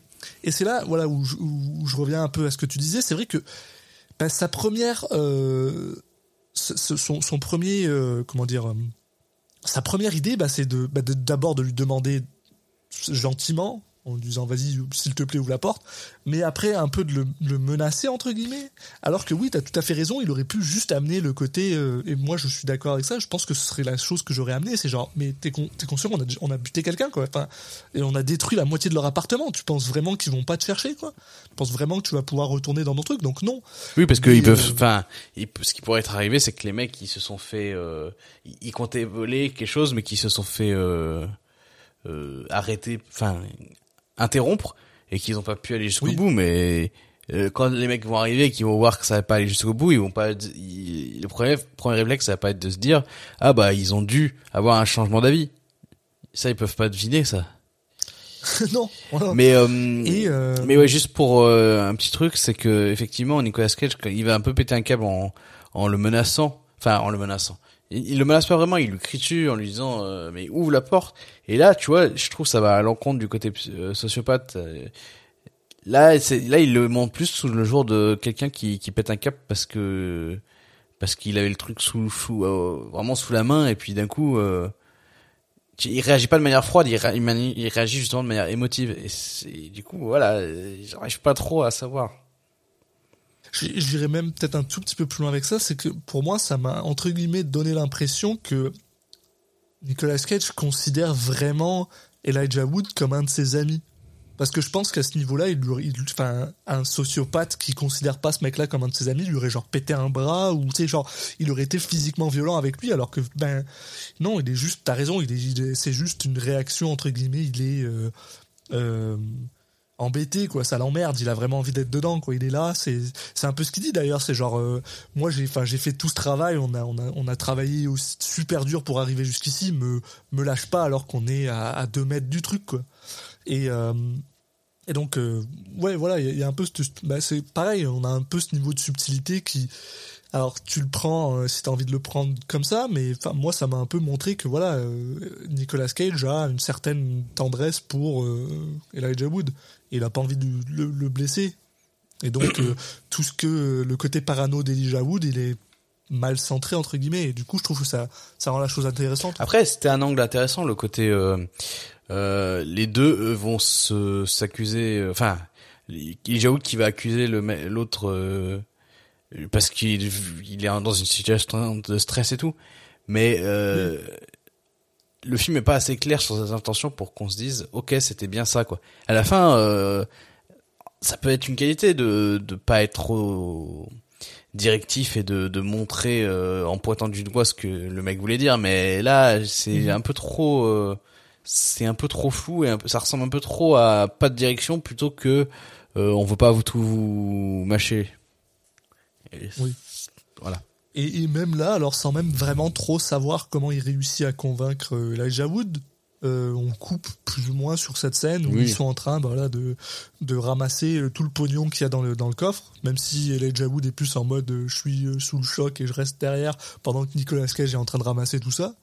et c'est là voilà où je, où je reviens un peu à ce que tu disais. C'est vrai que bah, sa première euh, son, son premier euh, comment dire sa première idée bah, c'est de bah, de- d'abord de lui demander gentiment en lui disant vas-y s'il te plaît ouvre la porte. Mais après un peu de le, le menacer entre guillemets alors que oui t'as tout à fait raison il aurait pu juste amener le côté euh, et moi je suis d'accord avec ça je pense que ce serait la chose que j'aurais amené c'est genre mais t'es con, conscient on a on a buté quelqu'un quoi enfin et on a détruit la moitié de leur appartement tu penses vraiment qu'ils vont pas te chercher quoi? Tu penses vraiment que tu vas pouvoir retourner dans nos trucs donc non. Oui, parce qu'ils peuvent. euh, Enfin, ce qui pourrait être arrivé, c'est que les mecs, ils se sont fait, euh, ils comptaient voler quelque chose, mais qui se sont fait euh, arrêter, enfin, interrompre, et qu'ils ont pas pu aller jusqu'au Oui. bout. Mais euh, quand les mecs vont arriver, et qu'ils vont voir que ça va pas aller jusqu'au bout, ils vont pas. ils- le premier, premier réflexe, ça va pas être de se dire, ah bah ils ont dû avoir un changement d'avis. Ça, ils peuvent pas deviner ça. *laughs* non. *laughs* Mais euh, et euh, mais ouais, juste pour euh, un petit truc, c'est que effectivement Nicolas Cage, il va un peu péter un câble en, en le menaçant, enfin en le menaçant. Il, le menace pas vraiment, il lui crie dessus en lui disant euh, mais ouvre la porte. Et là, tu vois, je trouve ça va à l'encontre du côté euh, sociopathe. Euh, Là, c'est là il le montre plus sous le jour de quelqu'un qui qui pète un câble parce que parce qu'il avait le truc sous, euh, vraiment sous la main et puis d'un coup. Il réagit pas de manière froide, il, il réagit justement de manière émotive. Et c'est- du coup, voilà, j'arrive pas trop à savoir. J'irais même peut-être un tout petit peu plus loin avec ça, c'est que pour moi, ça m'a entre guillemets donné l'impression que Nicolas Cage considère vraiment Elijah Wood comme un de ses amis. Parce que je pense qu'à ce niveau-là, il un sociopathe qui considère pas ce mec-là comme un de ses amis, lui aurait genre pété un bras ou tu sais genre, il aurait été physiquement violent avec lui, alors que ben non, il est juste, t'as raison, il est- c'est juste une réaction entre guillemets, il est, euh, euh, embêté quoi. Ça l'emmerde. Il a vraiment envie d'être dedans quoi. Il est là. C'est c'est un peu ce qu'il dit d'ailleurs. C'est genre euh, moi j'ai enfin j'ai fait tout ce travail. On a travaillé aussi super dur pour arriver jusqu'ici. Me me lâche pas alors qu'on est à, deux mètres du truc quoi. Et euh, donc euh, ouais voilà. Il y, a- un peu bah, c'est pareil. On a un peu ce niveau de subtilité qui alors tu le prends euh, si t'as envie de le prendre comme ça, mais moi ça m'a un peu montré que voilà euh, Nicolas Cage a une certaine tendresse pour euh, Elijah Wood il a pas envie de le, le blesser et donc euh, *clears throat* tout ce que le côté parano d'Elijah Wood il est mal centré entre guillemets et du coup je trouve que ça ça rend la chose intéressante. Après, c'était un angle intéressant, le côté euh, euh, les deux eux, vont se s'accuser. euh, Enfin, Elijah Wood qui va accuser l'autre euh, parce qu'il il est dans une situation de stress et tout. Mais euh, le film est pas assez clair sur ses intentions pour qu'on se dise ok c'était bien ça quoi. À la fin, euh, ça peut être une qualité de de pas être trop directif et de, de montrer euh, en pointant du doigt ce que le mec voulait dire mais là c'est Mhm. un peu trop euh, c'est un peu trop flou et un peu, ça ressemble un peu trop à pas de direction plutôt que euh, on veut pas vous tout vous mâcher Et Oui. voilà Et, et même là, alors sans même vraiment trop savoir comment il réussit à convaincre euh, Elijah Wood, euh, on coupe plus ou moins sur cette scène où Oui. ils sont en train voilà, de, de ramasser euh, tout le pognon qu'il y a dans le, dans le coffre, même si Elijah Wood est plus en mode euh, je suis sous le choc et je reste derrière pendant que Nicolas Cage est en train de ramasser tout ça.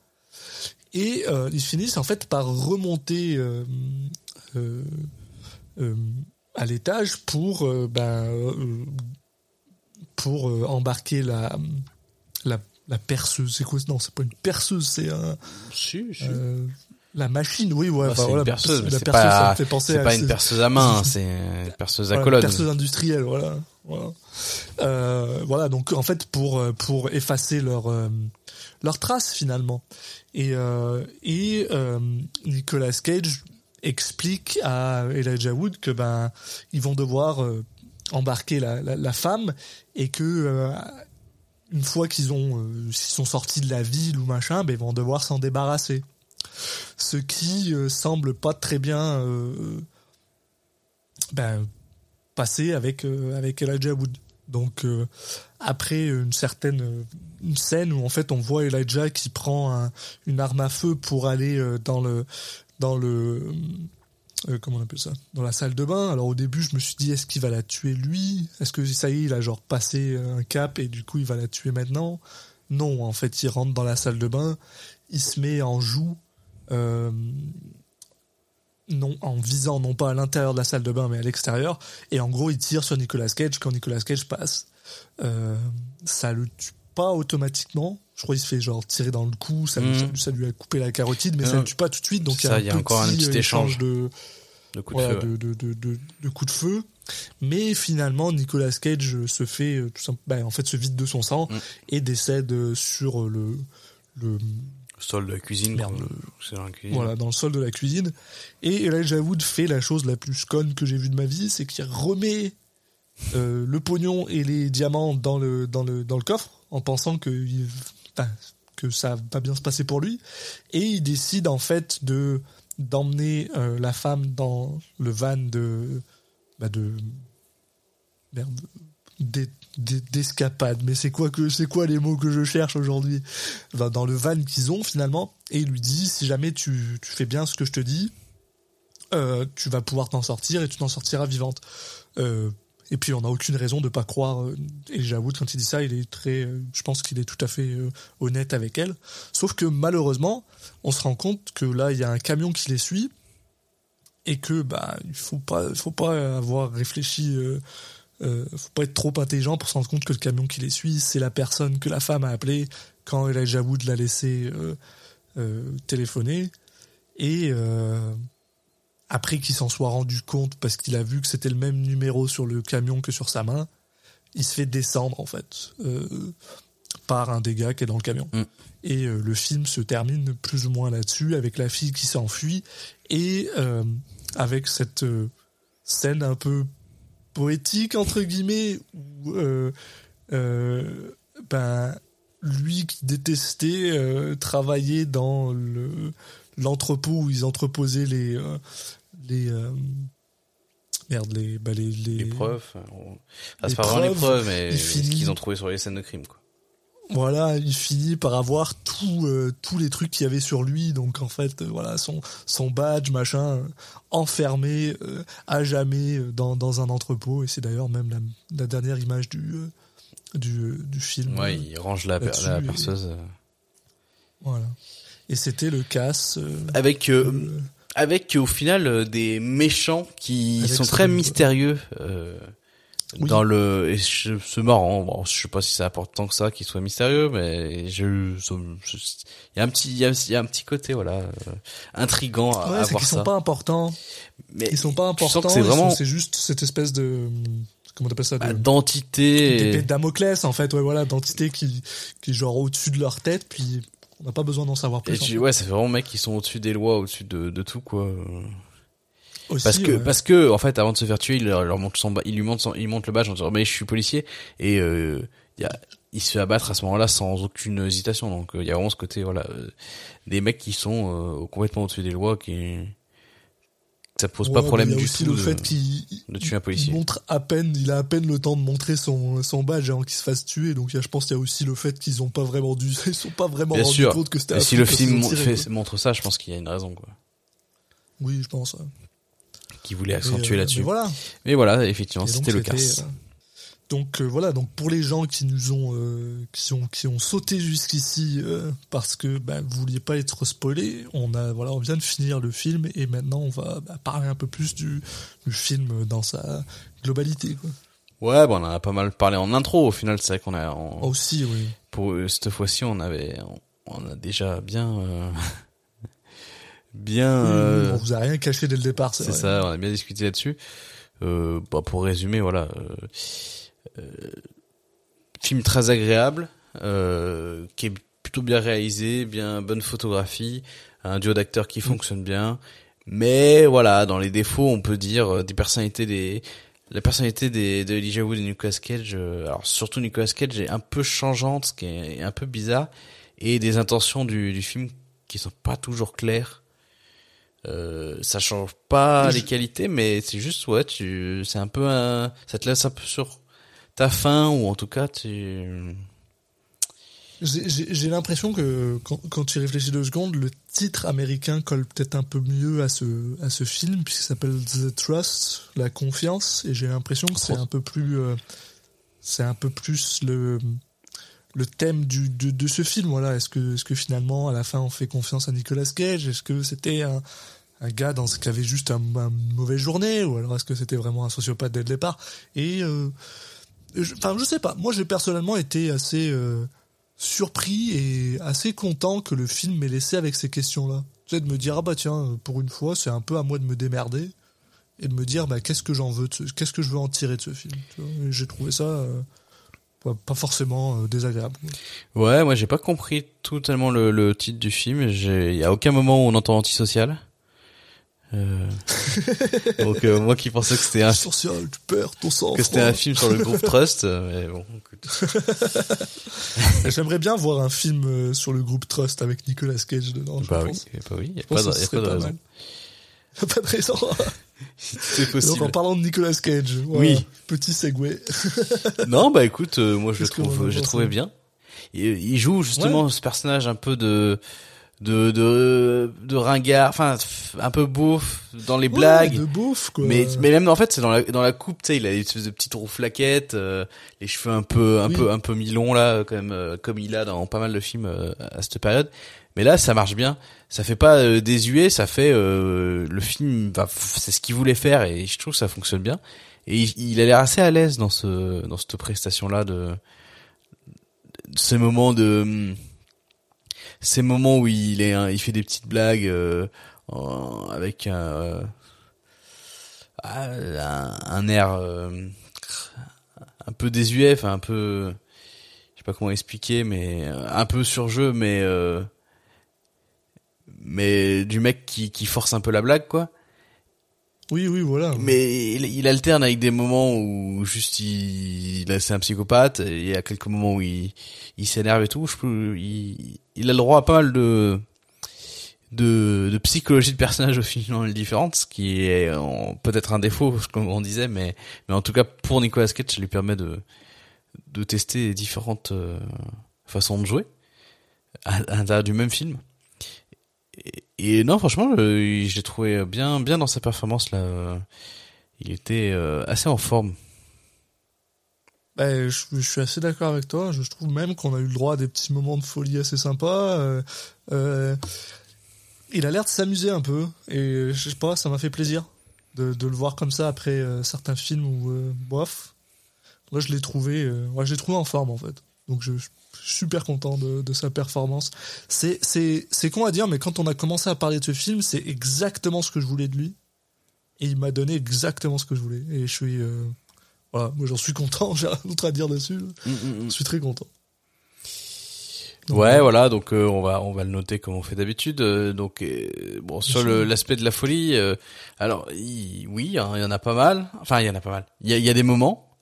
Et euh, ils finissent en fait par remonter à l'étage pour ben, pour euh, embarquer la, la la perceuse. C'est quoi? Non, c'est pas une perceuse, c'est un si, si. euh, la machine. Oui, ouais. Ah, c'est voilà, une perceuse mais la ça pas me fait penser c'est pas une perceuse à main c'est une perceuse à voilà, colonne perceuse industrielle, voilà. Voilà. Euh, voilà, donc en fait pour pour effacer leur euh, leur trace finalement. Et euh, et Nicolas Cage explique à Elijah Wood que ben ils vont devoir embarquer la, femme et que euh, une fois qu'ils ont euh, sont sortis de la ville ou machin, ben ils vont devoir s'en débarrasser. Ce qui euh, semble pas très bien ben, passer avec avec Elijah Wood. Donc après une certaine scène où en fait on voit Elijah qui prend un- une arme à feu pour aller dans le dans le euh, comment on appelle ça? Dans la salle de bain. Alors au début je me suis dit est-ce qu'il va la tuer lui? Est-ce que ça y est il a genre passé un cap et du coup il va la tuer maintenant? Non en fait il rentre dans la salle de bain, il se met en joue euh, non en visant non pas à l'intérieur de la salle de bain mais à l'extérieur. Et en gros il tire sur Nicolas Cage. Quand Nicolas Cage passe euh, ça le tue pas automatiquement je crois qu'il se fait genre tirer dans le cou ça, lui- Mhm. ça, lui- ça a coupé la carotide mais ça le tue pas tout de suite donc ça, il y a encore un petit euh, échange de voilà, coups de feu. Mais finalement, Nicolas Cage se fait euh, tout simplement, ben, en fait, se vide de son sang Mm. et décède euh, sur le, sol de la cuisine quoi. le- dans la cuisine voilà, dans le sol de la cuisine. Et Elijah Wood fait la chose la plus conne que j'ai vue de ma vie, c'est qu'il remet euh, le pognon et les diamants dans le, dans le, dans le coffre en pensant que, que ça va bien se passer pour lui. Et il décide en fait de d'emmener euh, la femme dans le van de bah de merde d'e- d'e- d'escapade. Mais c'est quoi que c'est quoi les mots que je cherche aujourd'hui? Dans le van qu'ils ont finalement. Et il lui dit si jamais tu, tu fais bien ce que je te dis euh, tu vas pouvoir t'en sortir et tu t'en sortiras vivante. Euh, et puis on n'a aucune raison de pas croire euh, Elijah Wood quand il dit ça il est très euh, je pense qu'il est tout à fait euh, honnête avec elle. Sauf que malheureusement on se rend compte que là il y a un camion qui les suit et que bah il faut pas faut pas avoir réfléchi euh, euh, faut pas être trop intelligent pour se rendre compte que le camion qui les suit c'est la personne que la femme a appelée quand Elijah Wood l'a laissé téléphoner. Et après qu'il s'en soit rendu compte parce qu'il a vu que c'était le même numéro sur le camion que sur sa main il se fait descendre en fait euh, par un des gars qui est dans le camion Mm. et euh, le film se termine plus ou moins là-dessus avec la fille qui s'enfuit et euh, avec cette scène un peu poétique entre guillemets où ben lui qui détestait travailler dans le l'entrepôt où ils entreposaient les euh, les euh, merde les bah les les, Les preuves. on- Ah, c'est pas vraiment les preuves, mais ce finit- qu'ils ont trouvé sur les scènes de crime, quoi. voilà il finit par avoir tout euh, tous les trucs qu'il y avait sur lui donc en fait euh, voilà son son badge machin euh, enfermé euh, à jamais euh, dans dans un entrepôt et c'est d'ailleurs même la, la dernière image du euh, du euh, du film Ouais, euh, il range la, per- perceuse. euh. voilà et c'était le casse euh, Avec, euh, euh, avec au final euh, des méchants qui sont ça, très mystérieux euh, Oui. dans le et c'est marrant bon je sais pas si c'est important que ça qu'ils soient mystérieux mais ça me- je- il y a un petit il y a, il y a un petit côté voilà euh, intrigant à, ouais, à voir ça sont pas importants. Mais ils sont pas importants c'est ils vraiment c'est juste cette espèce de comment t'appelles ça de, d'entité d'épée et- de Damoclès en fait ouais voilà d'entité qui qui est genre au-dessus de leur tête puis on n'a pas besoin d'en savoir et plus en tu- fait. ouais c'est vraiment mecs qui sont au-dessus des lois au-dessus de, de tout quoi Aussi, parce que ouais. parce que en fait avant de se faire tuer il leur, leur montre son il lui montre son, il montre le badge en disant mais je suis policier et euh, il y a il se fait abattre à ce moment-là sans aucune hésitation donc euh, il y a vraiment ce côté voilà euh, des mecs qui sont euh, complètement au-dessus des lois qui ça pose pas Ouais, problème y a du tout le de, fait qu'il de tuer un policier. montre à peine il a à peine le temps de montrer son son badge avant qu'il se fasse tuer. Donc je pense qu'il y a aussi le fait qu'ils ont pas vraiment dû *laughs* ils sont pas vraiment bien sûr. compte que c'était si le film mon- fait, montre ça je pense qu'il y a une raison quoi. Oui je pense qui voulait accentuer euh, là-dessus. mais voilà. Mais voilà effectivement c'était le casse euh, Donc euh, voilà, donc pour les gens qui nous ont euh, qui ont qui ont sauté jusqu'ici euh, parce que bah, vous vouliez pas être spoilés, on a voilà, on vient de finir le film et maintenant on va bah, parler un peu plus du, du film dans sa globalité quoi. ouais bon on en a pas mal parlé en intro au final c'est vrai qu'on a on- Aussi oui. pour euh, cette fois-ci on avait on, a déjà bien euh, *laughs* bien euh, on vous a rien caché dès le départ, c'est ça on a bien discuté là-dessus euh, bah, pour résumer voilà euh, film très agréable euh, qui est plutôt bien réalisé bien bonne photographie un duo d'acteurs Mm. qui fonctionne bien mais voilà dans les défauts on peut dire euh, des personnalités des la personnalité des, de Elijah Wood et Nicolas Cage, euh, alors surtout Nicolas Cage est un peu changeante, ce qui est un peu bizarre, et des intentions du, du film qui sont pas toujours claires. Euh, ça change pas les qualités, mais c'est juste ouais, tu, c'est un peu un, ça te laisse un peu sur ta faim ou en tout cas tu. J'ai- l'impression que quand, quand tu réfléchis deux secondes, le titre américain colle peut-être un peu mieux à ce, à ce film, puisqu'il s'appelle The Trust, la confiance, et j'ai l'impression que c'est un peu plus, euh, c'est un peu plus le, le thème du, de, de ce film. Voilà, est-ce que, est-ce que finalement, à la fin, on fait confiance à Nicolas Cage? Est-ce que c'était un, un gars dans qui avait juste un, un- une mauvaise journée, ou alors est-ce que c'était vraiment un sociopathe dès le départ? Et, euh, enfin, je sais pas. Moi, j'ai personnellement été assez euh, surpris et assez content que le film m'ait laissé avec ces questions-là. Tu sais, de me dire, ah bah tiens, pour une fois, c'est un peu à moi de me démerder et de me dire, bah qu'est-ce que j'en veux, qu'est-ce que je veux en tirer de ce film. J'ai trouvé ça euh, pas, forcément euh, désagréable. Ouais, moi j'ai pas compris totalement le, le titre du film. J'ai, y a aucun moment où on entend antisocial. Euh... Donc euh, moi qui pensais que c'était un Social, tu perds ton sang. que c'était un film sur le groupe Trust, euh, mais bon, écoute. *laughs* J'aimerais bien voir un film sur le groupe Trust avec Nicolas Cage dedans. je Bah oui, pense. bah oui, y a Je pas de, y a pas de pas raison. mal. *laughs* Pas de raison. *laughs* C'est Donc possible. en parlant de Nicolas Cage, voilà, Oui. petit segway. Non, bah écoute, euh, moi je le trouve, j'ai trouvé bien. Il, il joue justement ce personnage un peu de de de de ringard, enfin un peu beauf dans les blagues. Ouais, de beauf, quoi. Mais, mais même en fait c'est dans la dans la coupe tu sais il a espèce de petite roue flaquette euh, les cheveux un peu un Oui. peu un peu mi-longs là quand même euh, comme il a dans pas mal de films euh, à cette période mais là ça marche bien ça fait pas euh, désuet ça fait euh, le film c'est ce qu'il voulait faire et je trouve que ça fonctionne bien et il, il a l'air assez à l'aise dans ce dans cette prestation là de, de ces moments de hum, ces moments où il est il fait des petites blagues euh, avec un euh, ah, air euh, un peu désuet, enfin un peu, je sais pas comment expliquer, mais un peu surjeu, mais mais du mec qui force un peu la blague, quoi. Oui, oui, voilà. Mais il, il alterne avec des moments où juste il, il c'est un psychopathe, et il y a quelques moments où il, s'énerve et tout. Il, a le droit à pas mal de de, de psychologie de personnage au *laughs* final différente, ce qui est peut-être un défaut, *laughs* comme on disait, mais, mais en tout cas pour Nicolas Cage, ça lui permet de, de tester différentes euh, façons de jouer à l'intérieur du même film. Et, non, franchement, je l'ai trouvé bien, bien dans sa performance là. euh, Il était euh, assez en forme. Ben, je, suis assez d'accord avec toi. Je trouve même qu'on a eu le droit à des petits moments de folie assez sympas. Euh, euh, il a l'air de s'amuser un peu. Et je sais pas, ça m'a fait plaisir de, le voir comme ça après euh, certains films euh, bof. Là, je l'ai trouvé, euh, ouais, trouvé en forme en fait. Donc, je, super content de, de sa performance. C'est, c'est, c'est con à dire, mais quand on a commencé à parler de ce film, c'est exactement ce que je voulais de lui. Et il m'a donné exactement ce que je voulais. Et je suis, euh, voilà, moi j'en suis content, *laughs* j'ai rien d'autre à dire dessus. Je suis très content. Donc, Ouais, voilà, donc euh, on va on va le noter comme on fait d'habitude. euh, donc euh, bon sur l'aspect de la folie, euh, alors oui, hein, il y en a pas mal. Enfin, il y en a pas mal. Il y a, il y a des moments.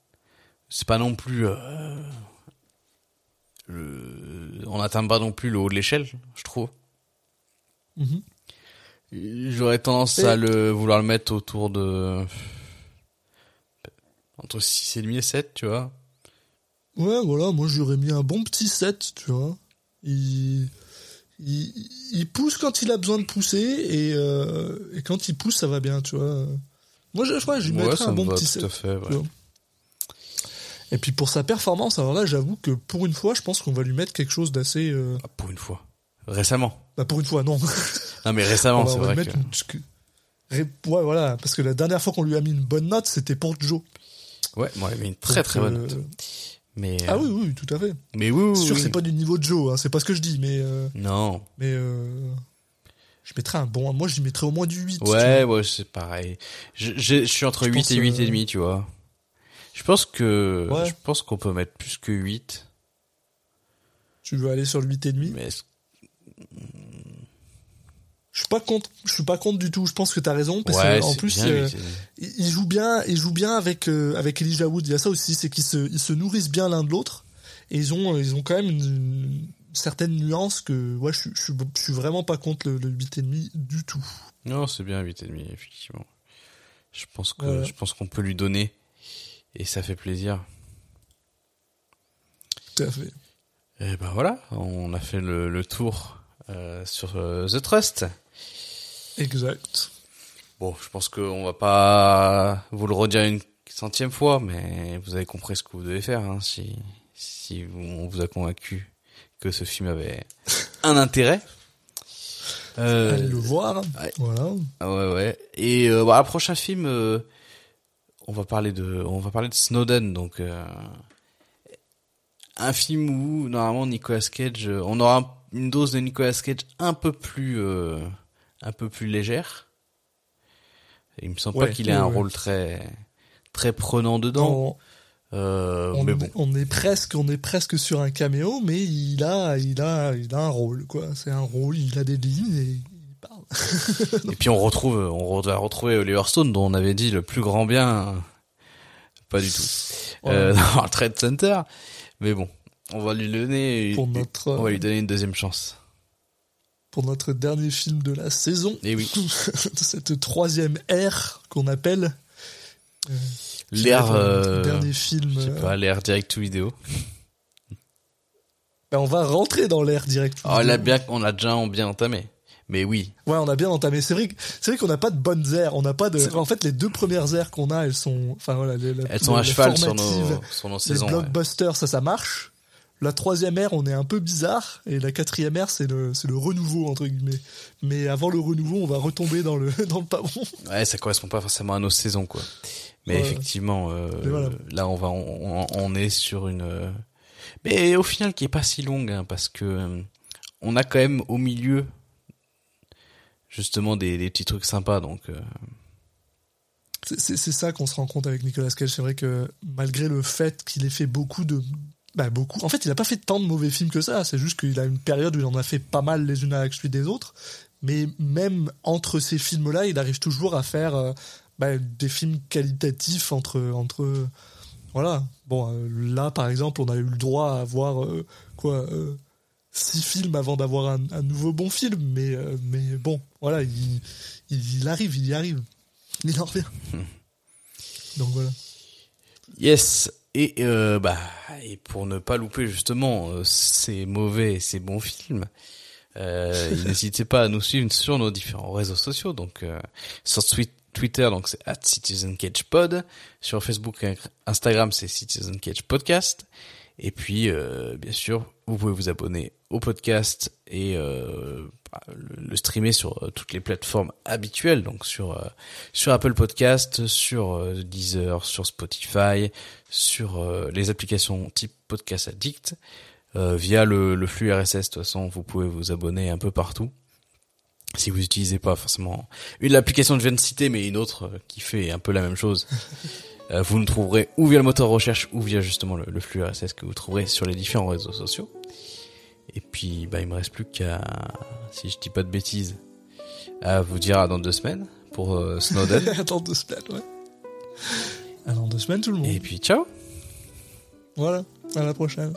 C'est pas non plus. Le- on n'atteint pas non plus le haut de l'échelle, je trouve. Mhm. J'aurais tendance Et- à le vouloir le mettre autour de entre 6 et demi et 7, tu vois. Ouais, voilà, moi j'aurais mis un bon petit 7, tu vois. Il, il, il pousse quand il a besoin de pousser et, euh, et quand il pousse, ça va bien, tu vois. Moi, je, je crois que je lui Ouais, mettrais un bon petit tout 7. à fait. ouais. Et puis pour sa performance, alors là, j'avoue que pour une fois, je pense qu'on va lui mettre quelque chose d'assez. euh, Ah, pour une fois. Récemment. Bah, pour une fois, non. *laughs* Non mais récemment, c'est on va vrai lui que. mettre une- Ouais, voilà, parce que la dernière fois qu'on lui a mis une bonne note, c'était pour Joe. Ouais, moi, il avait une très Donc, très bonne euh, note. Ah euh, oui, oui, tout à fait. mais oui, oui, C'est sûr, oui. c'est pas du niveau de Joe, hein, c'est pas ce que je dis, mais. Non. Mais je mettrais un bon. Moi, j'y mettrais au moins du 8. tu Ouais, ouais, c'est pareil. Je, je, je suis entre Je 8 pense, et 8 et demi, tu vois. Je pense que, Ouais. je pense qu'on peut mettre plus que 8. Tu veux aller sur le 8,5 Mais Je suis pas contre. Je suis pas contre du tout. Je pense que t'as raison. Parce ouais, que, en c'est plus, bien, euh, il joue bien. Il joue bien avec euh, avec Elijah Wood. Il y a ça aussi, c'est qu'ils se ils se nourrissent bien l'un de l'autre. Et ils ont ils ont quand même une, une certaine nuance que ouais, je, je, suis- je suis vraiment pas contre le, le 8,5 du tout. Non, c'est bien 8 et demi, effectivement. Je pense que, Ouais. je pense qu'on peut lui donner. Et ça fait plaisir. Tout à fait. Et ben voilà, on a fait le, le tour euh, sur euh, The Trust. Exact. Bon, je pense qu'on va pas vous le redire une centième fois, mais vous avez compris ce que vous devez faire hein, si si vous- on vous a convaincu que ce film avait *laughs* un intérêt. Euh, Allez le voir. ouais. Voilà. ah ouais ouais. Et euh, bah, prochain film, euh, on va parler de on va parler de Snowden, donc euh, un film où normalement Nicolas Cage, euh, on aura une dose de Nicolas Cage un peu plus euh, un peu plus légère. Il me semble Ouais, pas qu'il ait un ouais. rôle très très prenant dedans. On- Euh, on, mais bon, on est presque, on est presque sur un caméo, mais il a, il a, il a un rôle, quoi. C'est un rôle, il a des lignes et. *laughs* et puis on retrouve on va retrouver Oliver Stone dont on avait dit le plus grand bien. Pas du tout. Euh, *laughs* dans le Trade Center. Mais bon, on va lui donner Pour notre, on va lui donner une deuxième chance. pour notre dernier film de la saison, Et oui. *laughs* cette troisième ère qu'on appelle. euh, L'ère, euh, dernier film. Je sais euh, pas, l'ère direct to vidéo. ben, on va rentrer dans l'ère direct. Oh, là, bien, on l'a déjà bien entamé. Mais oui. Ouais, on a bien entamé. C'est vrai, que- c'est vrai qu'on n'a pas de bonnes aires. On n'a pas de. En fait, les deux premières aires qu'on a, elles sont, enfin voilà, les- Elles sont à les cheval sur nos, sur nos les saisons. ouais. blockbusters, ça, ça marche. La troisième ère, on est un peu bizarre, et la quatrième ère, c'est le, c'est le renouveau entre guillemets. Mais avant le renouveau, on va retomber dans le, *laughs* dans le pavon. Ouais, ça correspond pas forcément à nos saisons, quoi. Mais Ouais. effectivement, euh, Mais voilà. là, on va, on, on est sur une, euh, mais au final, qui est pas si longue, hein, parce que euh, on a quand même au milieu, justement, des, petits trucs sympas, donc. euh, C'est- ça qu'on se rend compte avec Nicolas Cage. C'est vrai que malgré le fait qu'il ait fait beaucoup de, bah beaucoup. En fait, il a pas fait tant de mauvais films que ça. C'est juste qu'il a une période où il en a fait pas mal les unes à suite des autres. Mais même entre ces films-là, il arrive toujours à faire euh, bah, des films qualitatifs entre entre. Voilà. Bon, euh, là, par exemple, on a eu le droit à voir quoi. Six films avant d'avoir un, un nouveau bon film, mais, euh, mais bon, voilà, il, il, il arrive, il y arrive. Il en revient. Donc voilà. Yes. Et euh, bah et pour ne pas louper justement euh, ces mauvais et ces bons films, *laughs* n'hésitez pas à nous suivre sur nos différents réseaux sociaux. Donc sur Twi- Twitter, donc c'est at Citizen Cage Pod. Sur Facebook, et Instagram, c'est Citizen Cage Podcast. Et puis, euh, bien sûr, vous pouvez vous abonner au podcast et euh, le, streamer sur euh, toutes les plateformes habituelles, donc sur euh, sur Apple Podcast, sur euh, Deezer, sur Spotify, sur euh, les applications type Podcast Addict, euh, via le, le flux RSS. De toute façon, vous pouvez vous abonner un peu partout. Si vous n'utilisez pas forcément une l'application que je viens de citer, mais une autre qui fait un peu la même chose. *laughs* Vous nous trouverez ou via le moteur de recherche ou via justement le, le flux RSS que vous trouverez sur les différents réseaux sociaux. Et puis, bah, il me reste plus qu'à, si je dis pas de bêtises, à vous dire à dans deux semaines pour euh, Snowden. *laughs* Attends deux semaines, ouais. Alors deux semaines tout le monde. Et puis, ciao Voilà, à la prochaine.